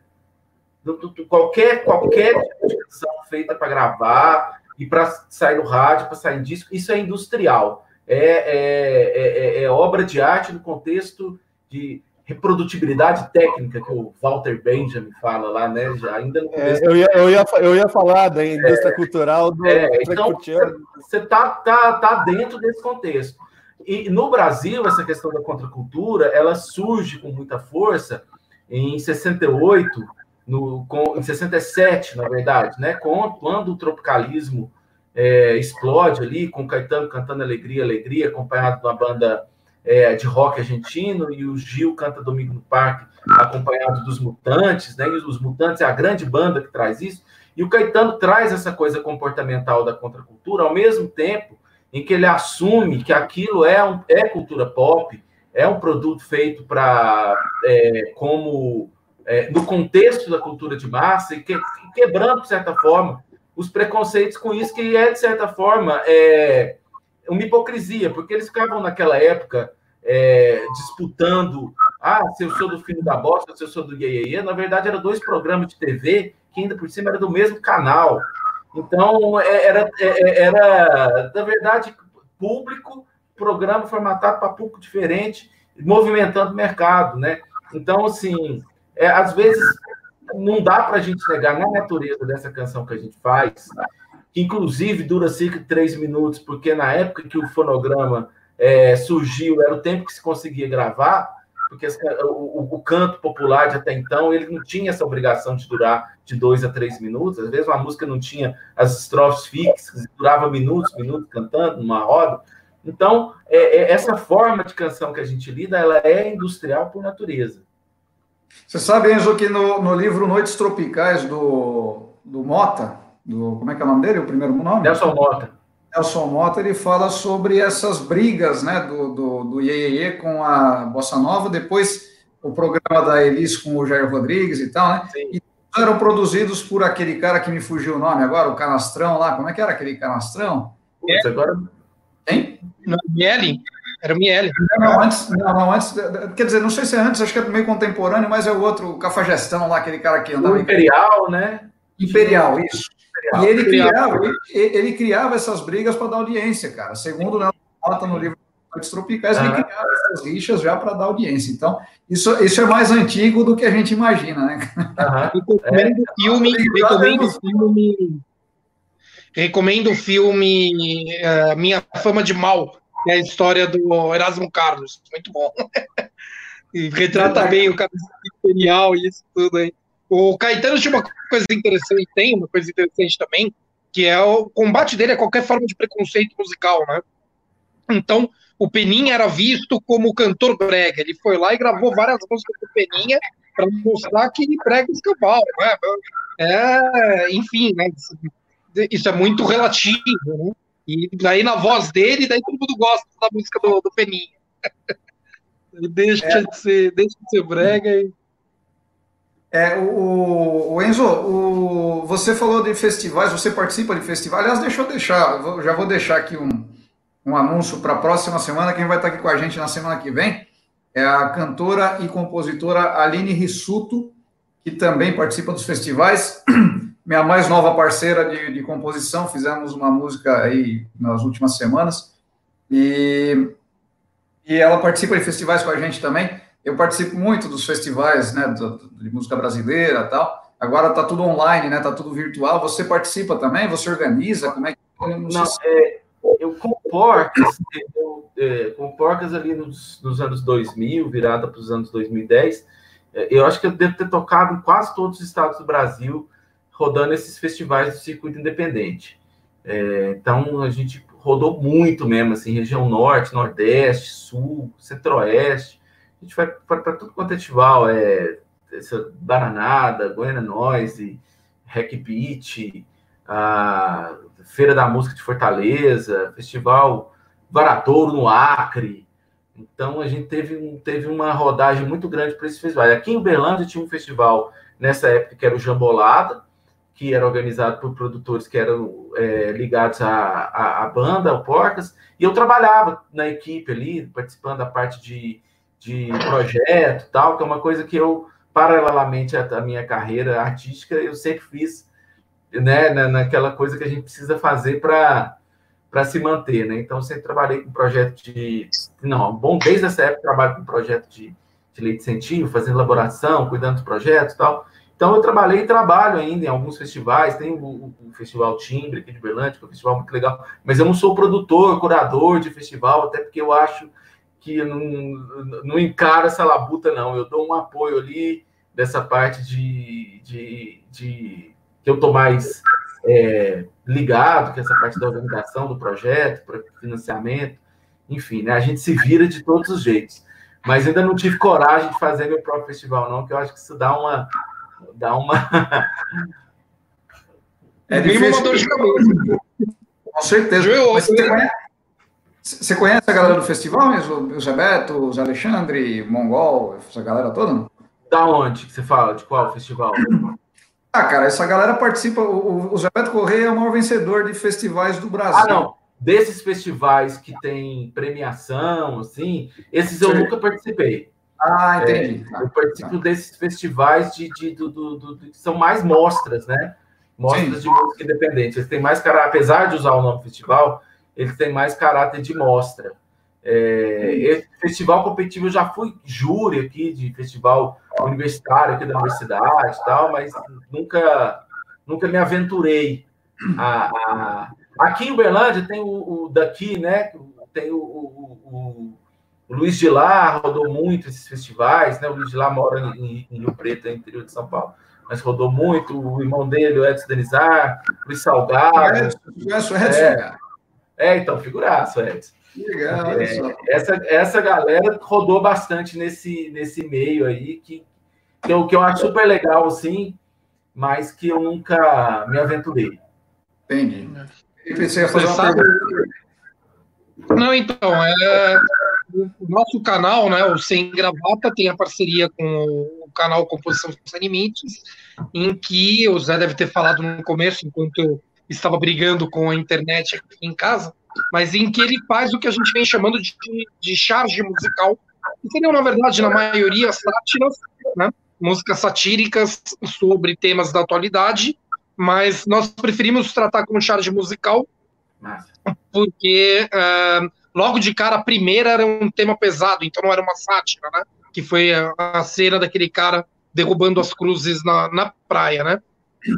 Qualquer, qualquer canção feita para gravar e para sair no rádio, para sair em disco, isso é industrial. É, é, é, é, obra de arte no contexto de reprodutibilidade técnica que o Walter Benjamin fala lá, né? Já ainda é, eu, ia, eu, ia, eu ia falar da indústria é, cultural do é, então você tá, tá, tá dentro desse contexto. E no Brasil, essa questão da contracultura, ela surge com muita força em 68, no, com, em 67, na verdade, né? Com, quando o tropicalismo é, explode ali, com Caetano cantando Alegria, Alegria, acompanhado de uma banda é, de rock argentino, e o Gil canta Domingo no Parque, acompanhado dos Mutantes, né? E os Mutantes é a grande banda que traz isso. E o Caetano traz essa coisa comportamental da contracultura, ao mesmo tempo em que ele assume que aquilo é, um, é cultura pop, é um produto feito para é, como é, no contexto da cultura de massa e que, quebrando de certa forma os preconceitos com isso que é de certa forma é, uma hipocrisia, porque eles ficavam naquela época é, disputando ah, se eu sou do filho da bosta, se eu sou do Iê, na verdade eram dois programas de TV que ainda por cima era do mesmo canal. Então é, era, é, é, era na verdade público, programa formatado para público diferente, movimentando o mercado, né? Então, assim, é, às vezes não dá para a gente negar na natureza dessa canção que a gente faz, que inclusive dura cerca de três minutos, porque na época que o fonograma é, surgiu, era o tempo que se conseguia gravar, porque o, o, canto popular de até então, ele não tinha essa obrigação de durar de dois a três minutos, às vezes uma música não tinha as estrofes fixas, durava minutos, minutos cantando numa roda, então, é, é, essa forma de canção que a gente lida, ela é industrial por natureza. Você sabe, Enzo, que no, no livro Noites Tropicais do, do Mota, do, como é que é o nome dele, o primeiro nome? Nelson Mota. Nelson Mota, ele fala sobre essas brigas né, do, do, do Iê com a Bossa Nova, depois o programa da Elis com o Jair Rodrigues e tal, né? Sim. E eram produzidos por aquele cara que me fugiu o nome agora, o Canastrão lá, como é que era aquele Canastrão? É. Agora... Hein? Não, Miele? Era o Miele. Não, antes, não, não, antes, quer dizer, não sei se é antes, acho que é meio contemporâneo, mas é o outro, o Cafajestão lá, aquele cara que andava. O Imperial, né? Imperial, isso. E ele criava, ele, ele criava essas brigas para dar audiência, cara. Segundo o Mota no livro Noites Tropicais, ele criava essas rixas já para dar audiência. Então, isso, isso é mais antigo do que a gente imagina, né? Uhum. Recomendo é. filme, recomendo filme. Recomendo o filme uh, Minha Fama de Mal, que é a história do Erasmo Carlos. Muito bom. e retrata bem o cara imperial e isso tudo aí. O Caetano tinha uma coisa interessante, tem uma coisa interessante também, que é o combate dele a qualquer forma de preconceito musical, né? Então, o Peninha era visto como cantor brega. Ele foi lá e gravou várias músicas do Peninha para mostrar que ele prega os cavalos, né? É, enfim, né? Isso é muito relativo, né? E daí na voz dele, daí todo mundo gosta da música do, do Peninha. deixa, é. de ser, deixa de ser brega e. É, o, o Enzo, o, você falou de festivais, você participa de festivais. Aliás, deixa eu deixar, já vou deixar aqui um, um anúncio para a próxima semana. Quem vai estar aqui com a gente na semana que vem é a cantora e compositora Aline Rissuto, que também participa dos festivais. minha mais nova parceira de, de, composição, fizemos uma música aí nas últimas semanas, e, e ela participa de festivais com a gente também. Eu participo muito dos festivais, né, de música brasileira tal. Agora está tudo online, né, está tudo virtual. Você participa também? Você organiza? Como é que... Não, não se... é, eu com Porcas, eu, é, com Porcas ali nos, nos anos 2000, virada para os anos 2010, é, eu acho que eu devo ter tocado em quase todos os estados do Brasil, rodando esses festivais do circuito independente. É, então a gente rodou muito mesmo, assim, região norte, nordeste, sul, centro-oeste. A gente vai para tudo quanto é festival, é essa Bananada, Goiânia Noise, Hack Beat, a Feira da Música de Fortaleza, Festival Varadouro no Acre. Então a gente teve, teve uma rodagem muito grande para esse festival. Aqui em Uberlândia tinha um festival nessa época que era o Jambolada, que era organizado por produtores que eram é, ligados à, à, à, banda, ao Porcas, e eu trabalhava na equipe ali, participando da parte de, de projeto tal, que é uma coisa que eu, paralelamente à, minha carreira artística, eu sempre fiz, né, na, naquela coisa que a gente precisa fazer para para se manter, né? Então, sempre trabalhei com projeto de. Não, bom, desde essa época trabalho com projeto de, de lei de incentivo, fazendo elaboração, cuidando dos projetos e tal. Então, eu trabalhei e trabalho ainda em alguns festivais. Tem o, o, Festival Timbre aqui de Berlândia, que é um festival muito legal. Mas eu não sou produtor, curador de festival, até porque eu acho que não, não encaro essa labuta, não. Eu dou um apoio ali dessa parte de, de, de que eu tô mais é, ligado, que é essa parte da organização do projeto, para financiamento, enfim, né? A gente se vira de todos os jeitos. Mas ainda não tive coragem de fazer meu próprio festival, não, que eu acho que isso dá uma, dá uma. É difícil. Uma dor de cabeça. Com certeza. você, conhece, você conhece a galera do festival mesmo? O Zé Beto, o Zé Alexandre, Mongol, essa galera toda? Da onde que você fala? De qual festival? Ah, cara, essa galera participa. O, o Zé Beto Correia é o maior vencedor de festivais do Brasil. Ah, não. Desses festivais que tem premiação, assim, esses Sim. eu nunca participei. Ah, entendi. É, eu participo tá. desses festivais de, de do, do, do, que são mais mostras, né? Mostras Sim. de música independente. Eles têm mais caráter, apesar de usar o nome festival, eles têm mais caráter de mostra. É, festival competitivo, eu já fui júri aqui de festival universitário aqui da universidade e tal, mas nunca, nunca me aventurei. A, a... Aqui em Uberlândia tem o, o, daqui, né? Tem o, o o Luiz de Lá rodou muito esses festivais, né? O Luiz de Lá mora em, em Rio Preto, no interior de São Paulo, mas rodou muito. O irmão dele, o Edson Denizar, o Luiz Salgado. Edson, Edson, é, é, então, figuraço, Edson. Legal, é, essa, essa galera rodou bastante nesse, nesse meio aí, que, que, eu, que eu acho super legal, assim, mas que eu nunca me aventurei. Entendi. E pensei a fazer uma sabe... Não, então, é, o nosso canal, né, o Sem Gravata, tem a parceria com o canal Composição Sem Limites, em que o Zé deve ter falado no começo, enquanto eu estava brigando com a internet aqui em casa, mas em que ele faz o que a gente vem chamando de, de charge musical, que seriam, na verdade, na maioria, sátiras, né, músicas satíricas sobre temas da atualidade, mas nós preferimos tratar como charge musical, porque... Uh, logo de cara, a primeira era um tema pesado, então não era uma sátira, né? Que foi a, a cena daquele cara derrubando as cruzes na, na praia, né?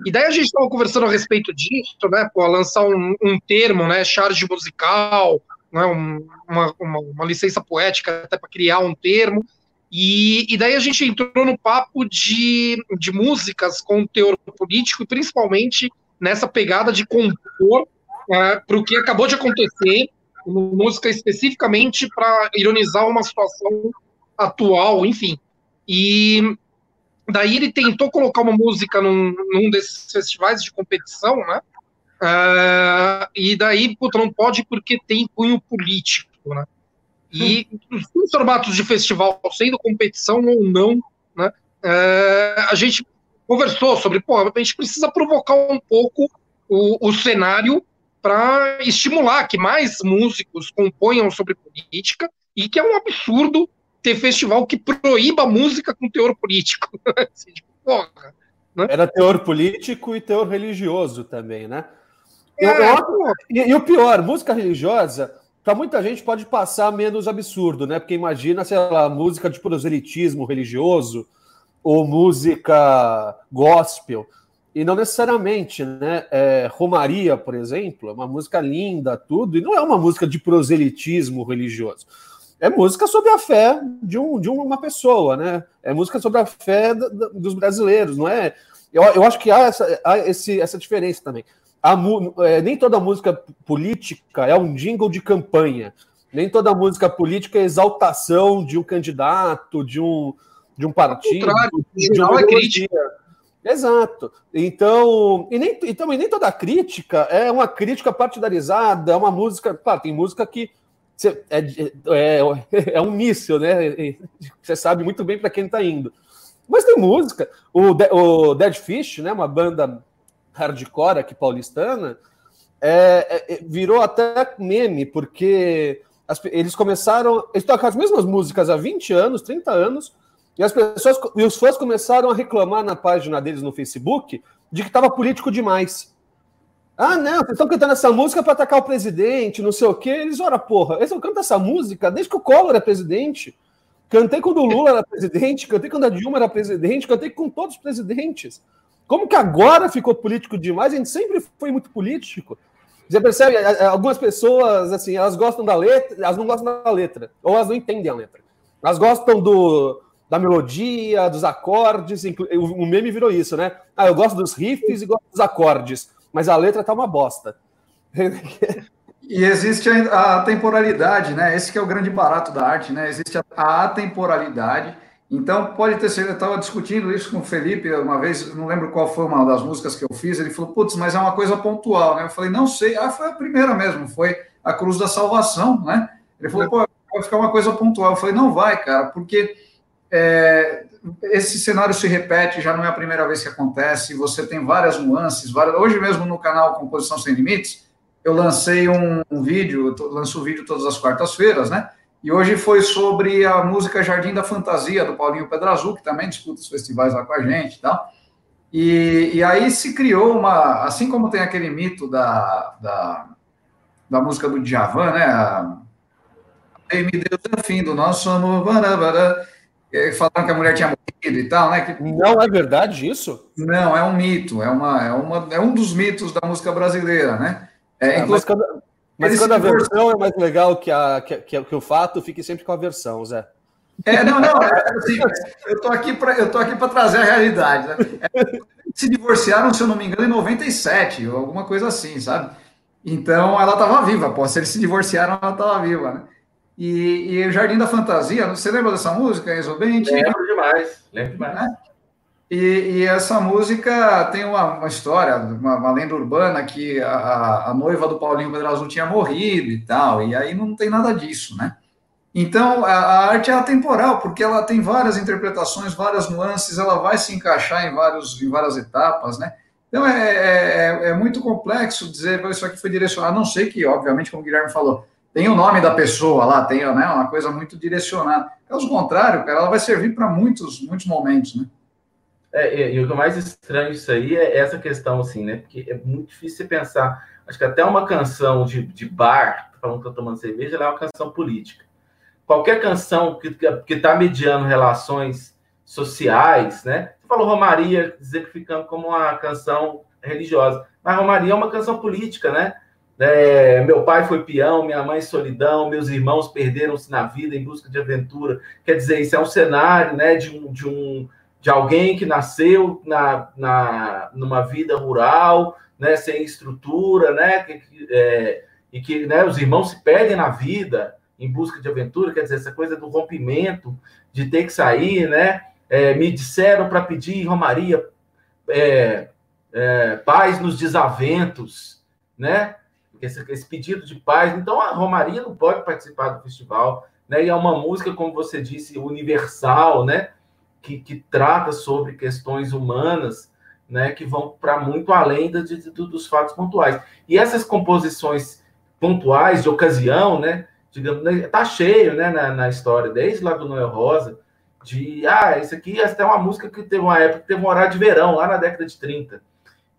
E daí a gente estava conversando a respeito disso, né? Pô, lançar um, um termo, né? Charge musical, né? Um, uma, uma, uma, licença poética até para criar um termo. E, e daí a gente entrou no papo de, de músicas com teor político e principalmente nessa pegada de compor né, para o que acabou de acontecer música especificamente para ironizar uma situação atual, enfim. E daí ele tentou colocar uma música num, num desses festivais de competição, né? Uh, e daí, puta, não pode porque tem cunho político, né? E hum. os formatos de festival, sendo competição ou não, né? Uh, a gente conversou sobre, pô, a gente precisa provocar um pouco o, o cenário para estimular que mais músicos componham sobre política e que é um absurdo ter festival que proíba música com teor político. assim, tipo, porra, né? Era teor político e teor religioso também, né? É, eu, eu, e, e, o pior, música religiosa, para muita gente pode passar menos absurdo, né? Porque imagina, sei lá, música de proselitismo religioso ou música gospel. E não necessariamente, né? É, Romaria, por exemplo, é uma música linda, tudo, e não é uma música de proselitismo religioso. É música sobre a fé de, um, de uma pessoa, né? É música sobre a fé dos brasileiros, não é? Eu, eu acho que há essa, há esse, essa diferença também. A, é, nem toda música política é um jingle de campanha. Nem toda música política é exaltação de um candidato, de um, de um partido. De uma é crítica. Exato. Então, e, nem, e também nem toda crítica é uma crítica partidarizada, é uma música. Claro, tem música que é, é, é um míssil, né? Você sabe muito bem para quem está indo. Mas tem música. O, o Dead Fish, né, uma banda hardcore aqui paulistana, é, é, virou até meme, porque as, eles começaram. Eles tocam as mesmas músicas há 20 anos, 30 anos, e as pessoas e os fãs começaram a reclamar na página deles no Facebook de que estava político demais. Ah, não, vocês estão cantando essa música para atacar o presidente, não sei o quê. Eles, ora, porra, eles cantam essa música desde que o Collor é presidente. Cantei quando o Lula era presidente, cantei quando a Dilma era presidente, cantei com todos os presidentes. Como que agora ficou político demais? A gente sempre foi muito político. Você percebe? Algumas pessoas, assim, elas gostam da letra, elas não gostam da letra, ou elas não entendem a letra. Elas gostam do, da melodia, dos acordes. O meme virou isso, né? Ah, eu gosto dos riffs e gosto dos acordes, mas a letra tá uma bosta. E existe a temporalidade, né? Esse que é o grande barato da arte, né? Existe a atemporalidade. Então, pode ter sido, eu estava discutindo isso com o Felipe uma vez, não lembro qual foi uma das músicas que eu fiz, ele falou, putz, mas é uma coisa pontual, né? Eu falei, não sei, ah, foi a primeira mesmo, foi a Cruz da Salvação, né? Ele falou, pô, vai ficar uma coisa pontual. Eu falei, não vai, cara, porque é, esse cenário se repete, já não é a primeira vez que acontece, você tem várias nuances, várias... hoje mesmo no canal Composição Sem Limites, eu lancei um, um vídeo, eu lanço vídeo todas as quartas-feiras, né? E hoje foi sobre a música Jardim da Fantasia, do Paulinho Pedra Azul, que também disputa os festivais lá com a gente e tal. E, e aí se criou uma. Assim como tem aquele mito da, da, da música do Djavan, né? Ei, me Deus é fim do nosso amor. Barabara, falaram que a mulher tinha morrido e tal, né? Que... Não é verdade isso? Não, é um mito, é, uma, é, uma, é um dos mitos da música brasileira, né? É, é mas quando, mas versão é mais legal que, a, que, que, que, o fato, fique sempre com a versão, Zé. É, não, não, é, assim, eu tô aqui para eu tô aqui para trazer a realidade. Né? É, se divorciaram, se eu não me engano, em 97, ou alguma coisa assim, sabe? Então ela estava viva, pô. Se eles se divorciaram, ela estava viva, né? E, e o Jardim da Fantasia, você lembra dessa música, Enzo Bente? Lembro demais, lembro demais. Né? E, e, essa música tem uma, uma história, uma, uma, lenda urbana que a, a, noiva do Paulinho Pedro Azul tinha morrido e tal, e aí não tem nada disso, né? Então, a, a, arte é atemporal, porque ela tem várias interpretações, várias nuances, ela vai se encaixar em, vários, em várias etapas, né? Então, é, é, é muito complexo dizer, isso aqui foi direcionado, a não sei que, obviamente, como o Guilherme falou, tem o nome da pessoa lá, tem né, uma coisa muito direcionada. Caso contrário, cara, ela vai servir para muitos, muitos momentos, né? É, e, o que mais estranho isso aí é essa questão, assim, né? Porque é muito difícil você pensar. Acho que até uma canção de, de bar, falando que eu tomando cerveja, ela é uma canção política. Qualquer canção que está mediando relações sociais, né? Você falou Romaria, exemplificando como uma canção religiosa. Mas Romaria é uma canção política, né? É, meu pai foi peão, minha mãe solidão, meus irmãos perderam-se na vida em busca de aventura. Quer dizer, isso é um cenário né, de, um, de um de alguém que nasceu na, na, numa vida rural, né, sem estrutura, né, que, é, e que né, os irmãos se perdem na vida em busca de aventura, quer dizer, essa coisa do rompimento, de ter que sair, né, é, me disseram para pedir Romaria é, é, paz nos desaventos, né, esse, esse pedido de paz, então a Romaria não pode participar do festival, né, e é uma música, como você disse, universal, né, que, que trata sobre questões humanas, né, que vão para muito além de, dos fatos pontuais. E essas composições pontuais, de ocasião, né, digamos, né, tá cheio, né, na, na história, desde lá do Noel Rosa, de, ah, isso aqui é até uma música que teve uma época, teve um horário de verão, lá na década de 30,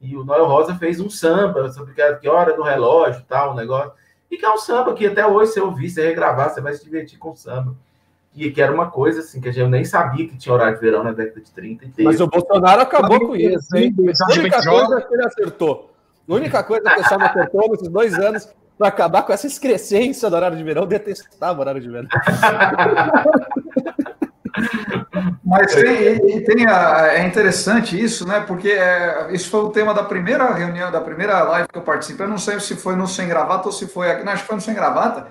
e o Noel Rosa fez um samba, sobre que, que hora do relógio, tal, um negócio, e que é um samba que até hoje, se eu ouvir, se regravar, você vai se divertir com o samba e que era uma coisa assim que a gente nem sabia que tinha horário de verão na década de 30. Mas o Bolsonaro acabou com isso, hein? A única coisa que ele acertou. A única coisa que o pessoal acertou nesses dois anos para acabar com essa excrescência do horário de verão, detestava o horário de verão. Mas tem, tem a, é interessante isso, né? Porque é, isso foi o tema da primeira reunião, da primeira live que eu participei. Eu não sei se foi no Sem Gravata ou se foi aqui. Não, acho que foi no Sem Gravata.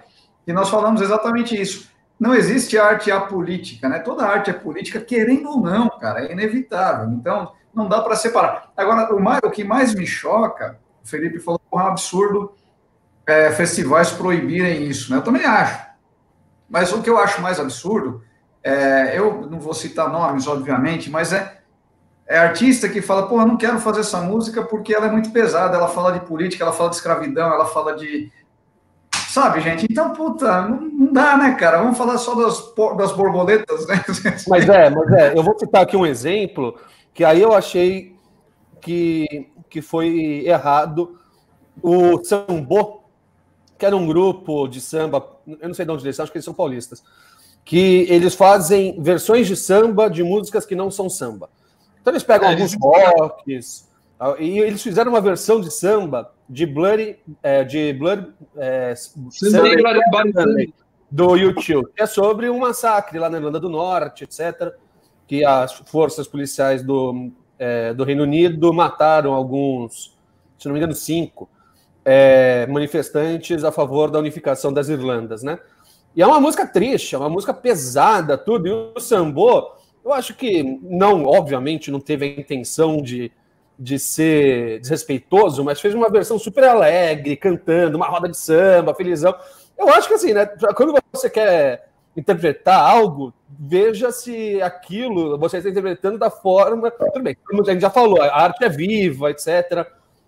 E nós falamos exatamente isso não existe arte apolítica, né? Toda arte é política, querendo ou não, cara, é inevitável. Então, não dá para separar. Agora, o, mais, o, que mais me choca, o Felipe falou, é um absurdo é, festivais proibirem isso, né? Eu também acho. Mas o que eu acho mais absurdo, é, eu não vou citar nomes, obviamente, mas é é artista que fala, pô, eu não quero fazer essa música porque ela é muito pesada, ela fala de política, ela fala de escravidão, ela fala de. Sabe, gente? Então, puta, não, dá, né, cara? Vamos falar só das, das borboletas, né? Mas é, mas é, eu vou citar aqui um exemplo que aí eu achei que, que foi errado. O Sambô, que era um grupo de samba, eu não sei de onde eles são, acho que eles são paulistas, que eles fazem versões de samba de músicas que não são samba. Então eles pegam é, alguns rocks, e eles fizeram uma versão de samba de Blurry, é, de Blur, é, do YouTube, que é sobre um massacre lá na Irlanda do Norte, etc., que as forças policiais do, é, do Reino Unido mataram alguns, se não me engano, cinco é, manifestantes a favor da unificação das Irlandas, né? E é uma música triste, é uma música pesada, tudo. E o Sambô, eu acho que não, obviamente, não teve a intenção de, de ser desrespeitoso, mas fez uma versão super alegre, cantando, uma roda de samba, felizão. Eu acho que assim, né? Quando você quer interpretar algo, veja se aquilo você está interpretando da forma. Tudo bem, como a gente já falou, a arte é viva, etc.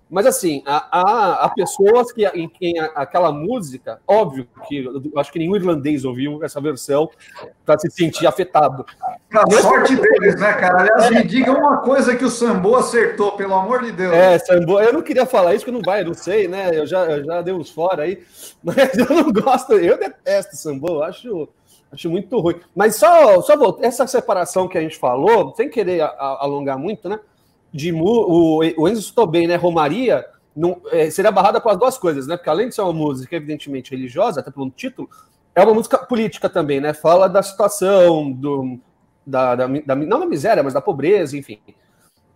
Mas assim, há, há pessoas que em quem aquela música, óbvio que eu acho que nenhum irlandês ouviu essa versão para se sentir afetado. A sorte deles, né, cara? Aliás, me diga uma coisa que o Sambo acertou, pelo amor de Deus. É, Sambo, eu não queria falar isso, que não vai, não sei, né? Eu já, eu já dei uns fora aí, mas eu não gosto, eu detesto Sambo, acho, acho muito ruim. Mas só, só essa separação que a gente falou, sem querer alongar muito, né? De o, o Enzo citou bem, né? Romaria não, é, seria barrada com as duas coisas, né? Porque além de ser uma música evidentemente religiosa, até pelo título, é uma música política também, né? Fala da situação, do, da, da, da, não da miséria, mas da pobreza, enfim.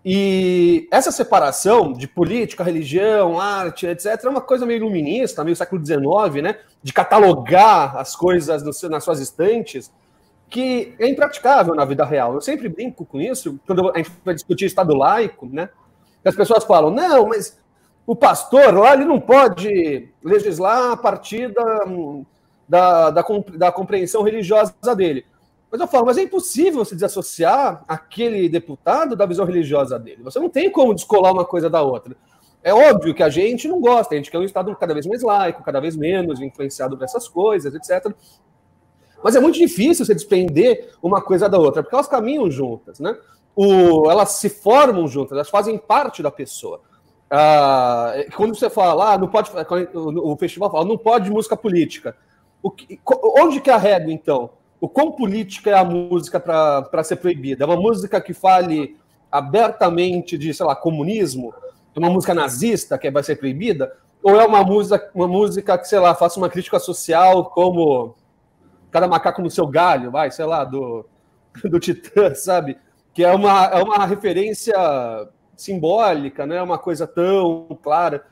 E essa separação de política, religião, arte, etc., é uma coisa meio iluminista, meio século XIX, né? De catalogar as coisas no, nas suas estantes que é impraticável na vida real. Eu sempre brinco com isso, quando a gente vai discutir Estado laico, né? As pessoas falam, não, mas o pastor lá ele não pode legislar a partir da, da, da, da compreensão religiosa dele. Mas eu falo, mas é impossível você desassociar aquele deputado da visão religiosa dele. Você não tem como descolar uma coisa da outra. É óbvio que a gente não gosta, a gente quer um Estado cada vez mais laico, cada vez menos influenciado por essas coisas, etc. Mas é muito difícil você desprender uma coisa da outra, porque elas caminham juntas, né? O, elas se formam juntas, elas fazem parte da pessoa. Ah, quando você fala, ah, não pode, o festival fala, não pode música política. Que, onde que é a régua, então? O quão política é a música para ser proibida? É uma música que fale abertamente de, sei lá, comunismo? É uma música nazista que vai ser proibida? Ou é uma música, uma música que, sei lá, faça uma crítica social como cada macaco no seu galho, vai, sei lá, do, do Titã, sabe? Que é uma, é uma referência simbólica, não é uma coisa tão clara.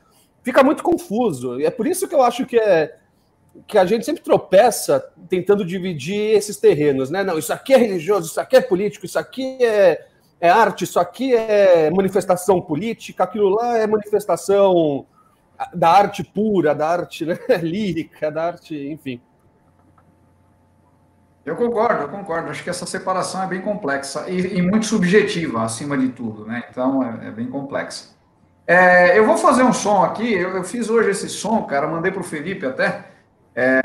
Fica muito confuso. E é por isso que eu acho que é que a gente sempre tropeça tentando dividir esses terrenos, né? Não, isso aqui é religioso, isso aqui é político, isso aqui é, é arte, isso aqui é manifestação política, aquilo lá é manifestação da arte pura, da arte né? lírica, da arte, enfim. Eu concordo, eu concordo. Acho que essa separação é bem complexa e, e muito subjetiva, acima de tudo, né? Então é, é bem complexa. É, eu vou fazer um som aqui. Eu, eu fiz hoje esse som, cara. Mandei para o Felipe até. É,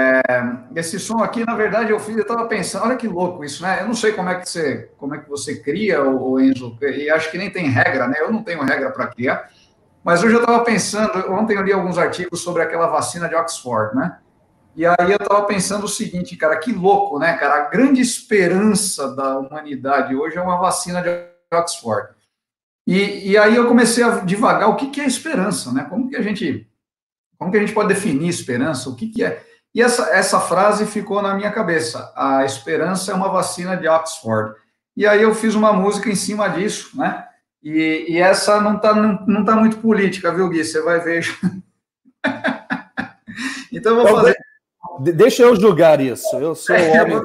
esse som aqui, na verdade, eu fiz. Eu estava pensando. Olha que louco isso, né? Eu não sei como é que você, como é que você cria, o Enzo. E acho que nem tem regra, né? Eu não tenho regra para criar. Mas hoje eu estava pensando. Ontem eu li alguns artigos sobre aquela vacina de Oxford, né? E aí eu estava pensando o seguinte, cara, que louco, né, cara? A grande esperança da humanidade hoje é uma vacina de Oxford. E, e aí eu comecei a divagar o que, que é esperança, né? Como que a gente, como que a gente pode definir esperança? O que, que é? E essa, essa frase ficou na minha cabeça. A esperança é uma vacina de Oxford. E aí eu fiz uma música em cima disso, né? E, e essa não está não, não tá muito política, viu, Gui? Você vai ver. então eu vou fazer Deixa eu julgar isso. Eu sou o homem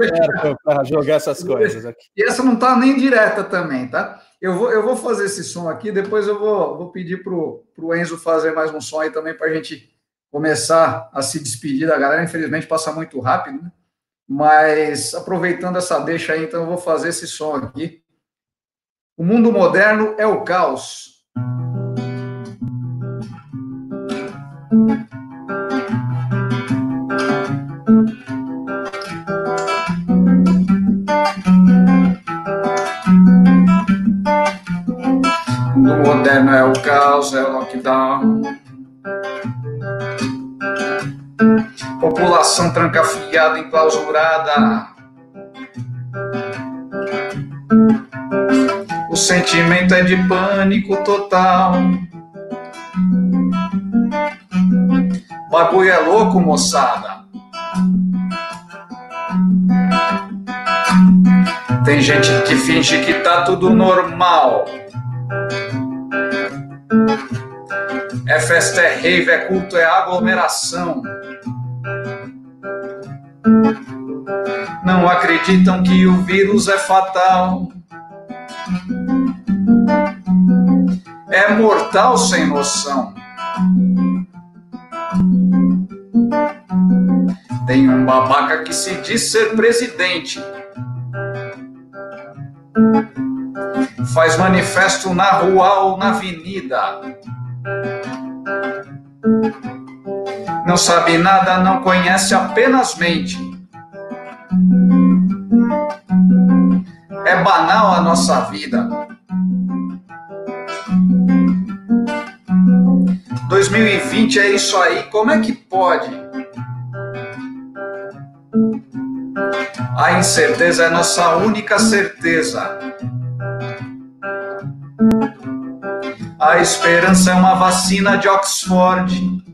para jogar essas coisas aqui. E essa não está nem direta também, tá? Eu vou, eu vou fazer esse som aqui, depois eu vou, vou pedir para o Enzo fazer mais um som aí também para a gente começar a se despedir da galera. Infelizmente passa muito rápido, né? Mas aproveitando essa deixa aí, então eu vou fazer esse som aqui. O mundo moderno é o caos. Trancafiada, enclausurada. O sentimento é de pânico total. Bagulho é louco, moçada. Tem gente que finge que tá tudo normal. É festa, é rave, é culto, é aglomeração. Não acreditam que o vírus é fatal. É mortal sem noção. Tem um babaca que se diz ser presidente. Faz manifesto na rua ou na avenida. Não sabe nada, não conhece, apenas mente. É banal a nossa vida. 2020 é isso aí, como é que pode? A incerteza é nossa única certeza. A esperança é uma vacina de Oxford.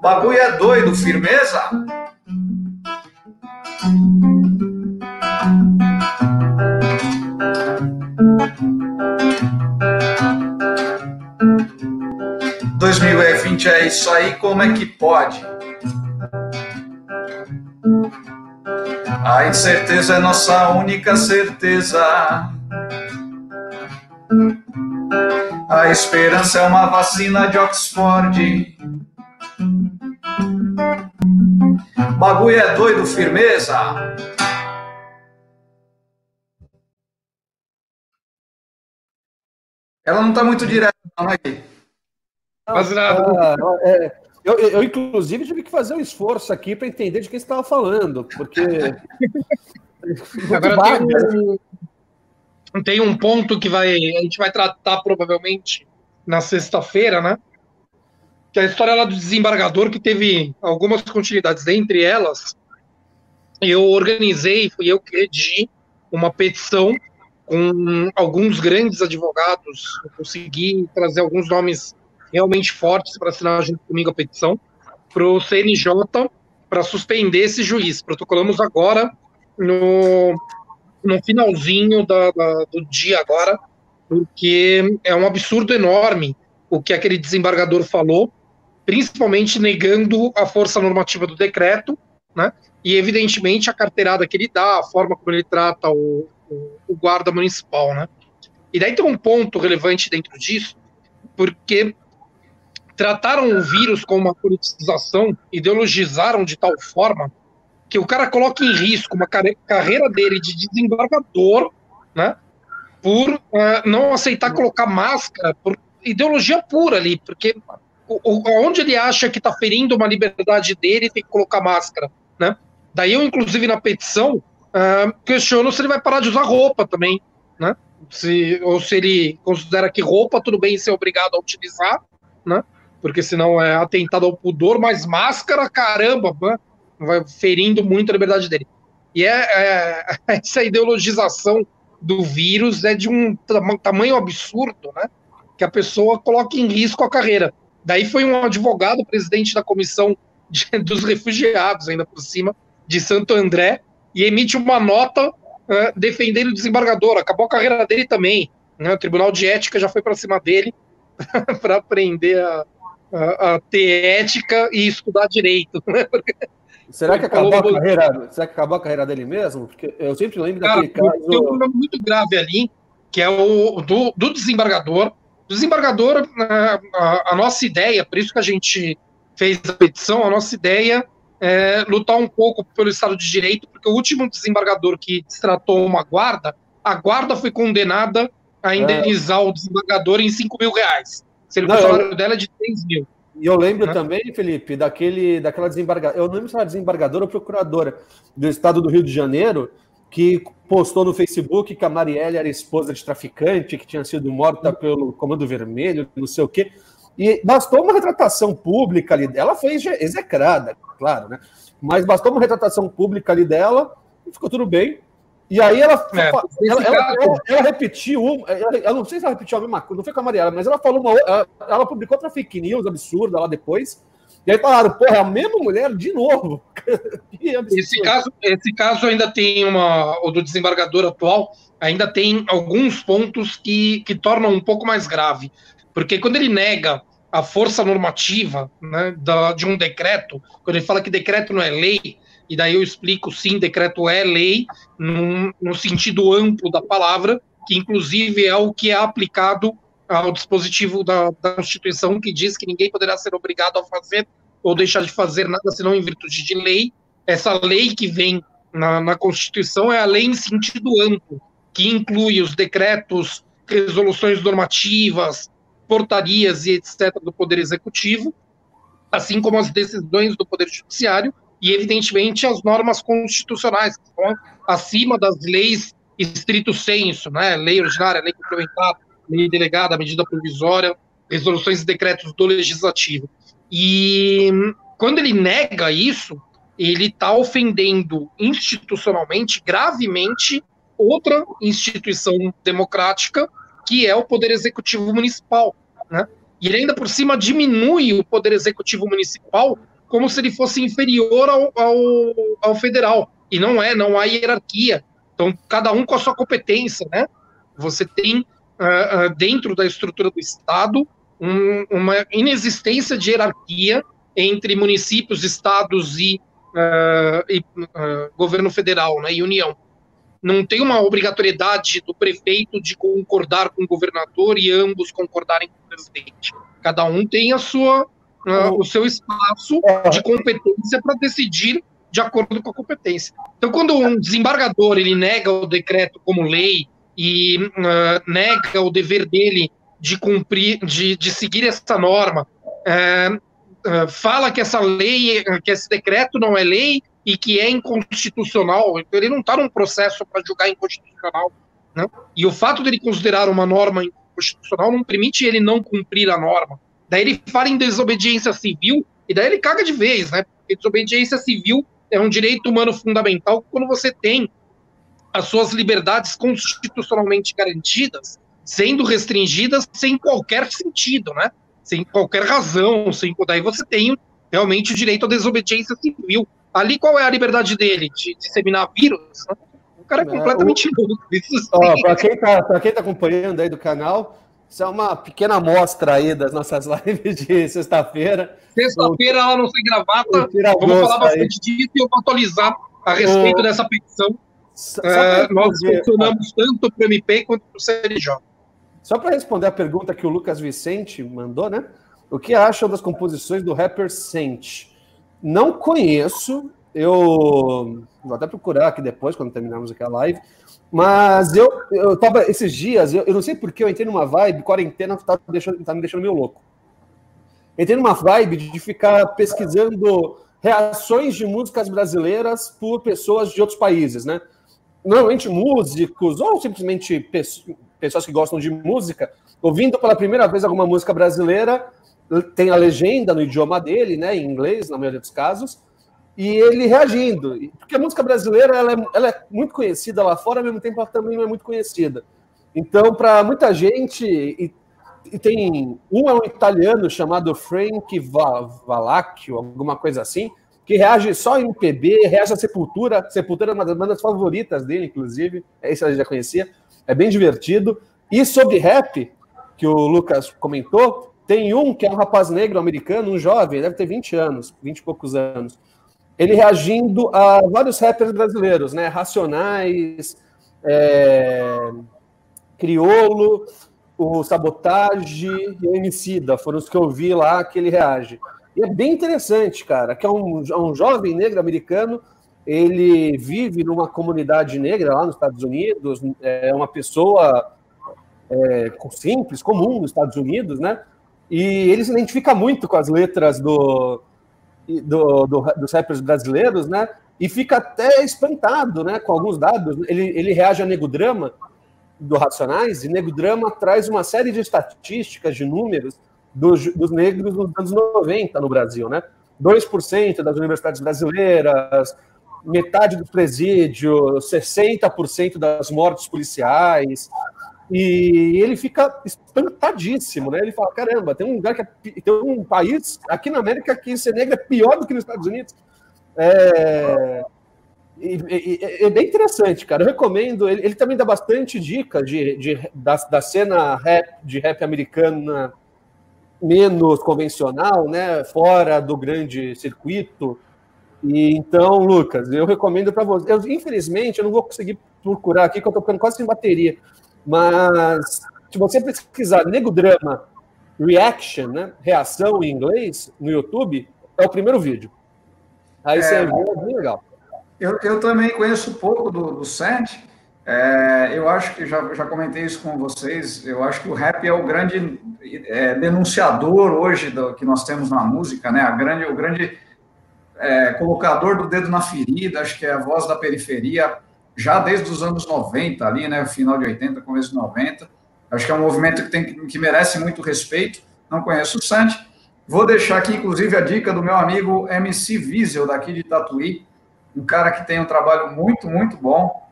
Bagulho é doido, firmeza? Dois mil e vinte é isso aí, como é que pode? A incerteza é nossa única certeza. A esperança é uma vacina de Oxford. Bagulho é doido, firmeza. Ela não está muito direta, não, aí. Mas, ah, é, eu, eu, inclusive, tive que fazer um esforço aqui para entender de quem você estava falando, porque. Agora tem um ponto que vai, a gente vai tratar provavelmente na sexta-feira, né? Que é a história lá do desembargador, que teve algumas continuidades. Dentre elas, eu organizei, fui eu que redi uma petição com alguns grandes advogados. Eu consegui trazer alguns nomes realmente fortes para assinar junto comigo a petição para o CNJ para suspender esse juiz. Protocolamos agora no, no finalzinho da, da, do dia agora, porque é um absurdo enorme o que aquele desembargador falou, principalmente negando a força normativa do decreto, né? E evidentemente a carteirada que ele dá, a forma como ele trata o, o, o guarda municipal, né? E daí tem um ponto relevante dentro disso, porque trataram o vírus como uma politização, ideologizaram de tal forma que o cara coloca em risco uma carreira dele de desembargador, né, por uh, não aceitar colocar máscara, por ideologia pura ali, porque onde ele acha que está ferindo uma liberdade dele, tem que colocar máscara, né? Daí eu, inclusive, na petição, uh, questiono se ele vai parar de usar roupa também, né? Se, ou se ele considera que roupa tudo bem ser obrigado a utilizar, né? porque senão é atentado ao pudor, mas máscara, caramba, vai ferindo muito a liberdade dele. E é, é essa ideologização do vírus é de um tamanho absurdo, né? Que a pessoa coloca em risco a carreira. Daí foi um advogado, presidente da comissão de, dos refugiados, ainda por cima, de Santo André, e emite uma nota defendendo o desembargador. Acabou a carreira dele também. Né? O Tribunal de Ética já foi para cima dele para prender a, a, a, ter ética e estudar direito. Né? Será que, acabou a carreira, será que acabou a carreira dele mesmo? Porque eu sempre lembro Cara, daquele caso. Tem um problema muito grave ali, que é o do, do desembargador. O desembargador, a, a, a, nossa ideia, por isso que a gente fez a petição, a nossa ideia é, lutar um pouco pelo Estado de Direito, porque o último desembargador que destratou uma guarda, a guarda foi condenada a é. indenizar é. o desembargador em 5 mil reais. Sendo que o salário eu... dela é de 3 mil. E eu lembro né? também, Felipe, daquele, daquela desembargadora, eu não lembro se era desembargadora ou procuradora do estado do Rio de Janeiro, que postou no Facebook que a Marielle era esposa de traficante, que tinha sido morta pelo Comando Vermelho, não sei o quê. E bastou uma retratação pública ali. Ela foi execrada, claro, né? Mas bastou uma retratação pública ali dela e ficou tudo bem. E aí ela, é, ela, ela, ela, ela, repetiu, eu não sei se ela repetiu a mesma coisa, não foi com a Mariela, mas ela falou uma ela, ela publicou outra fake news absurda lá depois. E aí falaram, porra, é a mesma mulher de novo. esse, caso, esse caso ainda tem uma. O do desembargador atual ainda tem alguns pontos que, que tornam um pouco mais grave. Porque quando ele nega a força normativa né, da, de um decreto, quando ele fala que decreto não é lei, e daí eu explico, sim, decreto é lei, no sentido amplo da palavra, que inclusive é o que é aplicado ao dispositivo da, da Constituição, que diz que ninguém poderá ser obrigado a fazer ou deixar de fazer nada senão em virtude de lei. Essa lei que vem na, na Constituição é a lei em sentido amplo, que inclui os decretos, resoluções normativas, portarias e etc. do Poder Executivo, assim como as decisões do Poder Judiciário, e, evidentemente, as normas constitucionais, que estão acima das leis estrito senso, né? lei ordinária, lei complementar, lei delegada, medida provisória, resoluções e decretos do legislativo. E quando ele nega isso, ele está ofendendo institucionalmente, gravemente, outra instituição democrática, que é o Poder Executivo Municipal. Né? E ele ainda por cima diminui o Poder Executivo Municipal como se ele fosse inferior ao, ao, ao federal. E não é, não há hierarquia. Então, cada um com a sua competência, né? Você tem, uh, uh, dentro da estrutura do Estado, um, uma inexistência de hierarquia entre municípios, estados e, uh, e governo federal, né, e União. Não tem uma obrigatoriedade do prefeito de concordar com o governador e ambos concordarem com o presidente. Cada um tem a sua uh, o seu espaço é. de competência para decidir de acordo com a competência. Então, quando um desembargador ele nega o decreto como lei e uh, nega o dever dele de cumprir, de, de seguir essa norma, uh, fala que essa lei, que esse decreto não é lei e que é inconstitucional, então ele não está num processo para julgar inconstitucional. Né? E o fato dele considerar uma norma inconstitucional não permite ele não cumprir a norma. Daí ele fala em desobediência civil, e daí ele caga de vez, né? Porque desobediência civil é um direito humano fundamental quando você tem as suas liberdades constitucionalmente garantidas sendo restringidas sem qualquer sentido, né? Sem qualquer razão, sem daí você tem realmente o direito à desobediência civil. Ali qual é a liberdade dele de disseminar vírus? Né? O cara é completamente louco. Para quem está quem tá acompanhando aí do canal, isso é uma pequena amostra aí das nossas lives de sexta-feira. Sexta-feira lá no Sem Gravata, vamos falar bastante aí. disso e eu vou atualizar a respeito dessa petição. É, nós funcionamos tanto para o MP quanto para o CNJ. Só para responder a pergunta que o Lucas Vicente mandou, né? O que acham das composições do rapper Sente? Não conheço, eu vou até procurar aqui depois, quando terminarmos aquela live. Mas eu, eu tava esses dias, eu, eu não sei porque eu entrei numa vibe, quarentena tá, deixando, tá me deixando meio louco. Entrei numa vibe de ficar pesquisando reações de músicas brasileiras por pessoas de outros países, né? Normalmente músicos ou simplesmente pessoas que gostam de música, ouvindo pela primeira vez alguma música brasileira, tem a legenda no idioma dele, né, em inglês, na maioria dos casos, e ele reagindo. Porque a música brasileira ela é, ela é muito conhecida lá fora, ao mesmo tempo ela também não é muito conhecida. Então, para muita gente, e, e, tem um é um italiano chamado Frank Valacchio, alguma coisa assim, que reage só em MPB, reage a Sepultura. Sepultura é uma das bandas favoritas dele, inclusive. É isso a gente já conhecia. É bem divertido. E sobre rap, que o Lucas comentou, tem um que é um rapaz negro americano, um jovem, deve ter 20 anos, 20 e poucos anos ele reagindo a vários rappers brasileiros, né? Racionais, é, Criolo, o Sabotage e o Emicida, foram os que eu vi lá que ele reage. E é bem interessante, cara, que é um, é um jovem negro americano, ele vive numa comunidade negra lá nos Estados Unidos, é uma pessoa é, simples, comum nos Estados Unidos, né? E ele se identifica muito com as letras do, do, do, dos rappers brasileiros, né? E fica até espantado, né? Com alguns dados. Ele, ele reage a Nego Drama do Racionais, e Nego Drama traz uma série de estatísticas, de números dos, dos negros nos anos 90 no Brasil, né? 2% das universidades brasileiras, metade dos presídios, 60% das mortes policiais, e ele fica espantadíssimo, né? Ele fala: caramba, tem um lugar que é, tem um país aqui na América que ser negro é pior do que nos Estados Unidos. É, e, é bem interessante, cara. Eu recomendo. Ele, ele também dá bastante dicas de, de, da, da cena rap, de rap americana menos convencional, né? Fora do grande circuito. E então, Lucas, eu recomendo para você. Eu, infelizmente, eu não vou conseguir procurar aqui, que eu estou ficando quase sem bateria. Mas se você pesquisar Nego Drama Reaction, né, reação em inglês, no YouTube, é o primeiro vídeo. Aí é, você é bem legal. Eu, eu também conheço pouco do, do Sandy. É, eu acho que já, já comentei isso com vocês. Eu acho que o rap é o grande é, denunciador hoje do, que nós temos na música, né? A grande, o grande é, colocador do dedo na ferida. Acho que é a voz da periferia já desde os anos 90 ali, né, final de 80, começo de 90. Acho que é um movimento que, tem, que merece muito respeito. Não conheço o Santi. Vou deixar aqui, inclusive, a dica do meu amigo MC Wiesel, daqui de Tatuí, um cara que tem um trabalho muito, muito bom,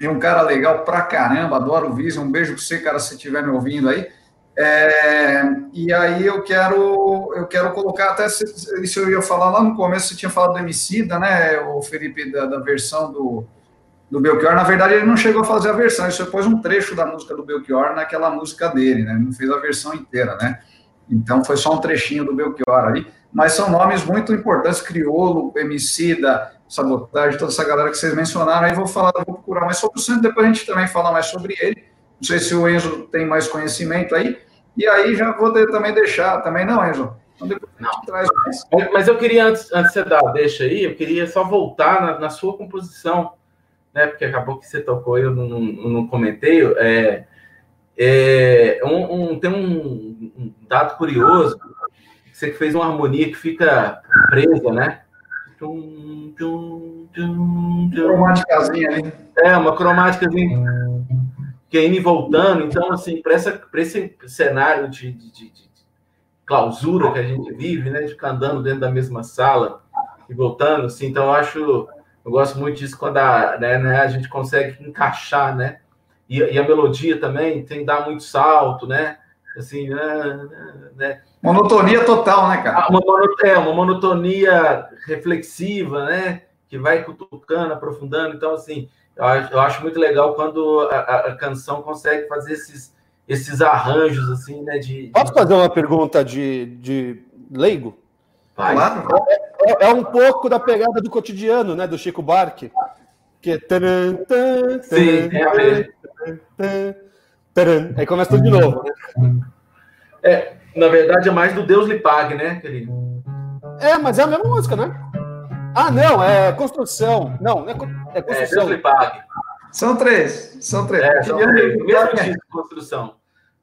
e um cara legal pra caramba, adoro o Wiesel, um beijo para você, cara, se estiver me ouvindo aí. É, e aí eu quero eu quero colocar até isso eu ia falar lá no começo, você tinha falado do Emicida, né, o Felipe, da, da versão do, do Belchior. Na verdade, ele não chegou a fazer a versão, ele só pôs um trecho da música do Belchior naquela música dele, né? Ele não fez a versão inteira, né? Então foi só um trechinho do Belchior ali. Mas são nomes muito importantes, Criolo, Emicida, Sabotagem, toda essa galera que vocês mencionaram. Aí vou falar, vou procurar mais sobre o centro, depois a gente também fala mais sobre ele. Não sei se o Enzo tem mais conhecimento aí. E aí já vou também deixar, também não, Enzo? Então traz mais. Mas eu queria, antes, antes de você dar, deixa aí, eu queria só voltar na, na sua composição né? Porque acabou que você tocou eu não, não, não comentei. É, é um, um, tem um, um, dado curioso. Você fez uma harmonia que fica presa, né? Cromáticazinha ali. É, uma cromáticazinha que é indo e voltando. Então, assim, para esse cenário de, de, de, de, clausura que a gente vive, né? De ficar andando dentro da mesma sala e voltando, assim, então eu acho eu gosto muito disso quando a, né, né, a gente consegue encaixar, né? E, e, a melodia também tem que dar muito salto, né? Assim, né? né? Monotonia total, né, cara? Ah, uma, é, uma monotonia reflexiva, né? Que vai cutucando, aprofundando. Então, assim, eu acho, eu acho muito legal quando a, a, a, canção consegue fazer esses, esses arranjos, assim, né? De, de... Posso fazer uma pergunta de, de leigo? Vai. Claro. É, é, um pouco da pegada do cotidiano, né? Do Chico Barque. Que é. Taran, taran, Sim, taran, taran, Aí começa tudo de novo, né? É, na verdade é mais do Deus lhe pague, né, querido? É, mas é a mesma música, né? Ah, não, é construção. Não, é, é construção. É, Deus lhe pague. São três. São três. É, são três. O mesmo tipo de construção.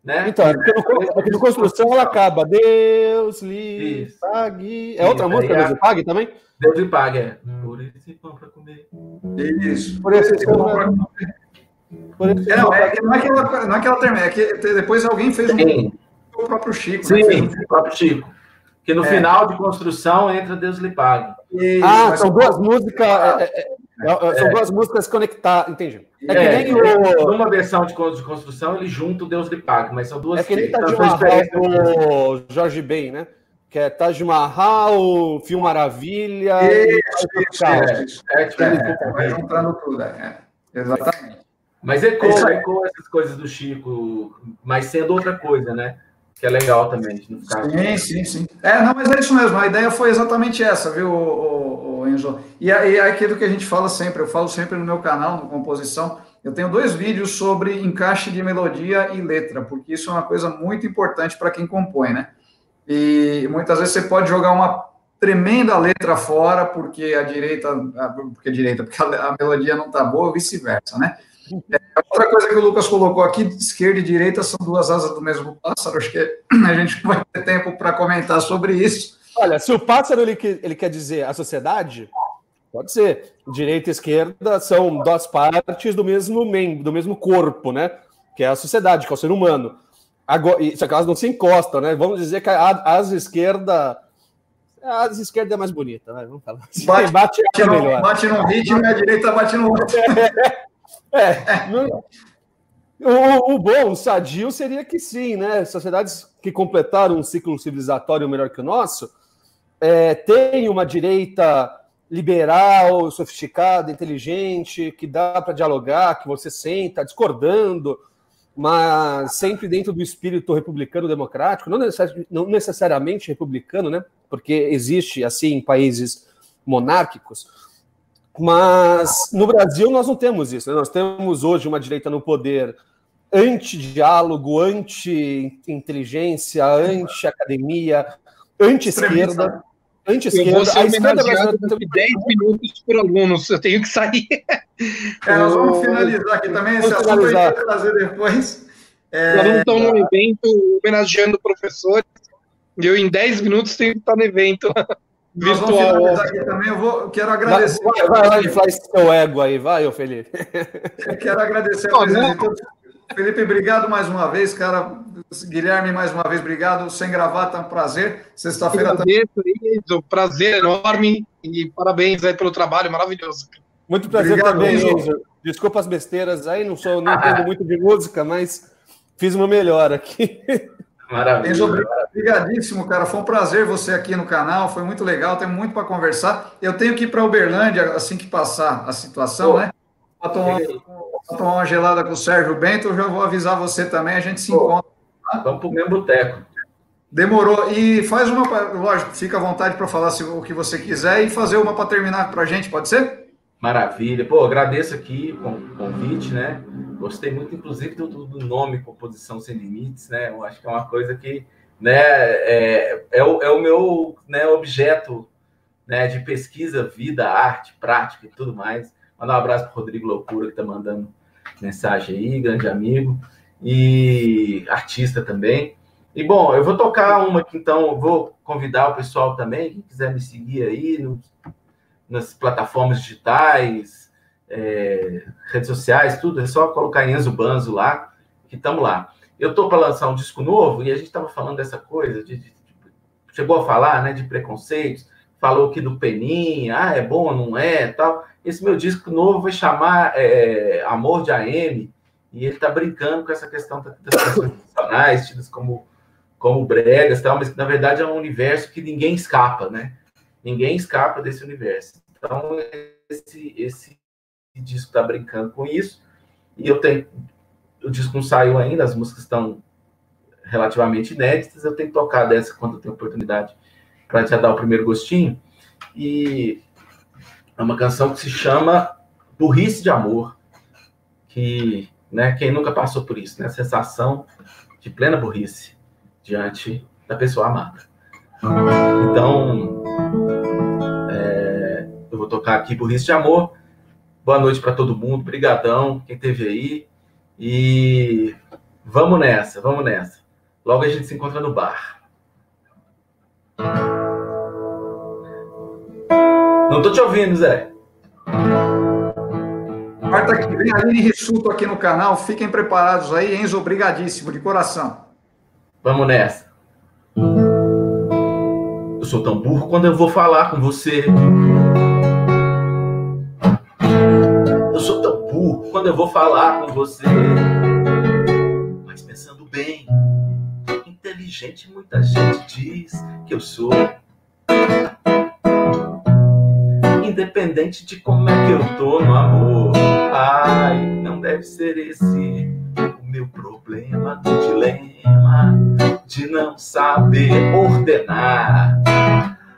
Né? Então, é porque no, é no construção ela acaba. Deus lhe Isso. pague. É outra Isso, música, Deus lhe pague também? Deus lhe pague, é. Por esse pão para comer. Isso. Por esse pão para comer. Por esse é, não, é, não, é que ela, não é que ela termina, é que depois alguém fez um. O próprio Chico. Sim, né? o próprio Chico. Que no é. final de construção entra Deus lhe pague. ah, são duas músicas. É, é, é, são duas músicas conectadas, entendi. É, que nem o... Numa versão de construção, ele junta o Deus lhe pague, mas são duas... É que nem Taj Mahal do Jorge Ben, né? Que é Taj Mahal, Fio Maravilha... Isso, isso, isso. É, é, vai juntando tudo, é. Exatamente. Mas ecoa, ecoa essas coisas do Chico, mas sendo outra coisa, né? Que é legal também. Não ficar... Sim, sim, sim. É, não, mas é isso mesmo. A ideia foi exatamente essa, viu, o, Enzo? E é, é aquilo que a gente fala sempre. Eu falo sempre no meu canal, no Composição. Eu tenho dois vídeos sobre encaixe de melodia e letra, porque isso é uma coisa muito importante para quem compõe, né? e muitas vezes você pode jogar uma tremenda letra fora porque a direita, porque a direita, porque a, melodia não está boa, vice-versa, né? É, outra coisa que o Lucas colocou aqui, esquerda e direita são duas asas do mesmo pássaro, acho que a gente não vai ter tempo para comentar sobre isso. Olha, se o pássaro ele, ele quer dizer a sociedade, pode ser. Direita e esquerda são duas partes do mesmo membro, do mesmo corpo, né? Que é a sociedade, que é o ser humano. Agora, só que elas não se encostam, né? Vamos dizer que a asa esquerda. A asa esquerda é mais bonita, né? Vamos falar assim. Bate, bate, bate, no, melhor. bate no ritmo e a direita bate no outro. É. Não, o, o, bom, o sadio seria que sim, né? Sociedades que completaram um ciclo civilizatório melhor que o nosso é, têm uma direita liberal, sofisticada, inteligente, que dá para dialogar, que você senta discordando, mas sempre dentro do espírito republicano democrático, não, não necessariamente republicano, né? Porque existe assim países monárquicos, mas no Brasil nós não temos isso. Né? Nós temos hoje uma direita no poder anti-diálogo, anti-inteligência, anti-academia, anti-esquerda. Anti-esquerda. Eu vou ser homenageado daqui 10 minutos por alunos, eu tenho que sair. É, nós vamos finalizar aqui também, esse assunto finalizar. a gente vai trazer depois. É... Os alunos estão no evento homenageando professores, e eu em 10 minutos tenho que estar no evento virtual. aqui também, eu vou, quero agradecer. Vai, vai lá e faz seu ego aí, vai, ô Felipe. Eu quero agradecer a presença de todos. Felipe, obrigado mais uma vez, cara. Guilherme, mais uma vez, obrigado. Sem gravata, é um prazer. Sexta-feira também. Isso, prazer enorme e parabéns aí pelo trabalho maravilhoso. Muito prazer obrigado, também, Enzo. Desculpa as besteiras aí, não sou, não entendo muito de música, mas fiz uma melhor aqui. Maravilha. Enzo, obrigadíssimo, cara. Foi um prazer você aqui no canal, foi muito legal, tem muito para conversar. Eu tenho que ir para Uberlândia assim que passar a situação, Pô. né? Para tomar, tomar, uma gelada com o Sérgio Bento, eu já vou avisar você também, a gente se Pô. encontra. Tá? Vamos para o mesmo boteco. Demorou. E faz uma, lógico, fica à vontade para falar o que você quiser e fazer uma para terminar para a gente, pode ser? Maravilha. Pô, agradeço aqui o convite, né? Gostei muito, inclusive, do, do nome Composição Sem Limites, né? Eu acho que é uma coisa que né, é, é, o, é o meu né, objeto né, de pesquisa, vida, arte, prática e tudo mais. Mandar um abraço para Rodrigo Loucura, que está mandando mensagem aí, grande amigo, e artista também. E bom, eu vou tocar uma aqui, então, vou convidar o pessoal também, quem quiser me seguir aí no, nas plataformas digitais, é, redes sociais, tudo, é só colocar Enzo Banzo lá, que estamos lá. Eu estou para lançar um disco novo e a gente estava falando dessa coisa, de, de, chegou a falar né, de preconceitos, falou aqui do Peninha, ah, é bom, não é, tal. Esse meu disco novo vai chamar é, Amor de AM, e ele está brincando com essa questão das pessoas profissionais, tidas como, como bregas, tal, mas que na verdade é um universo que ninguém escapa, né? Ninguém escapa desse universo. Então, esse, esse disco está brincando com isso. E eu tenho. O disco não saiu ainda, as músicas estão relativamente inéditas. Eu tenho que tocar dessa quando eu tenho oportunidade para te dar o primeiro gostinho. E é uma canção que se chama Burrice de Amor. Que, né, quem nunca passou por isso, né? A sensação de plena burrice diante da pessoa amada. Então, é, eu vou tocar aqui Burrice de Amor. Boa noite para todo mundo, brigadão, quem teve aí. E vamos nessa, vamos nessa. Logo a gente se encontra no bar. Não tô te ouvindo, Zé. Quarta que vem, Aline Rissuto aqui no canal. Fiquem preparados aí. Enzo, obrigadíssimo, de coração. Vamos nessa. Eu sou tão burro quando eu vou falar com você. quando eu vou falar com você. Mas pensando bem, inteligente muita gente diz que eu sou. Independente de como é que eu tô no amor. Ai, não deve ser esse o meu problema do dilema de não saber ordenar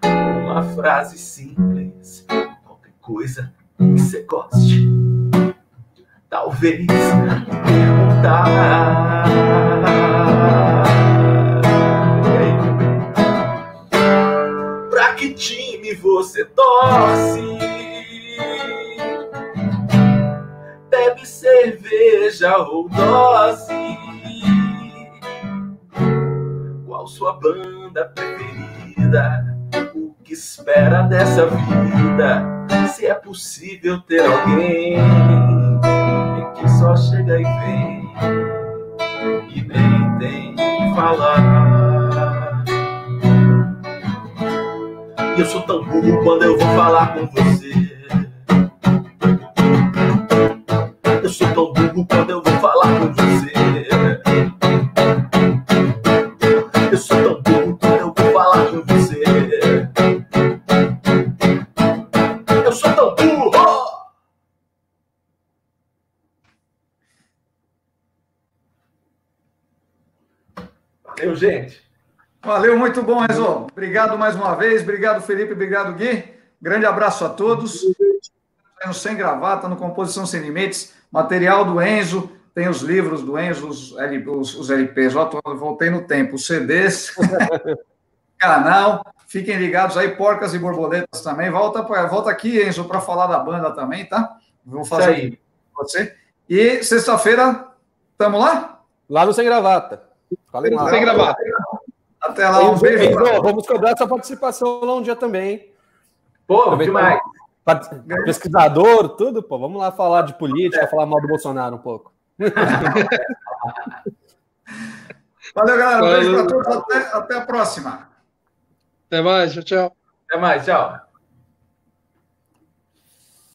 uma frase simples, qualquer coisa que você goste. Talvez perguntar. Pra que time você torce? Bebe cerveja ou dose? Qual sua banda preferida? O que espera dessa vida? Se é possível ter alguém que só chega e vem e nem tem que falar. E eu sou tão burro quando eu vou falar com você. Eu sou tão burro quando eu vou falar com você. Valeu, gente. Valeu, muito bom, Enzo. Obrigado mais uma vez. Obrigado, Felipe. Obrigado, Gui. Grande abraço a todos. No Sem Gravata, no Composição Sem Limites. Material do Enzo. Tem os livros do Enzo, os, os, os LPs. Ó, tô, voltei no tempo. Os CDs. canal. Fiquem ligados aí, Porcas e Borboletas também. Volta, volta aqui, Enzo, para falar da banda também, tá? Vou fazer aí. você. E sexta-feira, estamos lá? Lá no Sem Gravata. Falei lá. Sem Gravata. Até lá, um beijo. Enzo, vamos cobrar essa participação lá um dia também. Pô, demais. Pesquisador, tudo, pô. Vamos lá falar de política, é. falar mal do Bolsonaro um pouco. Valeu, galera. Um beijo para todos. Até, até a próxima. Até mais. Tchau, tchau. Até mais. Tchau.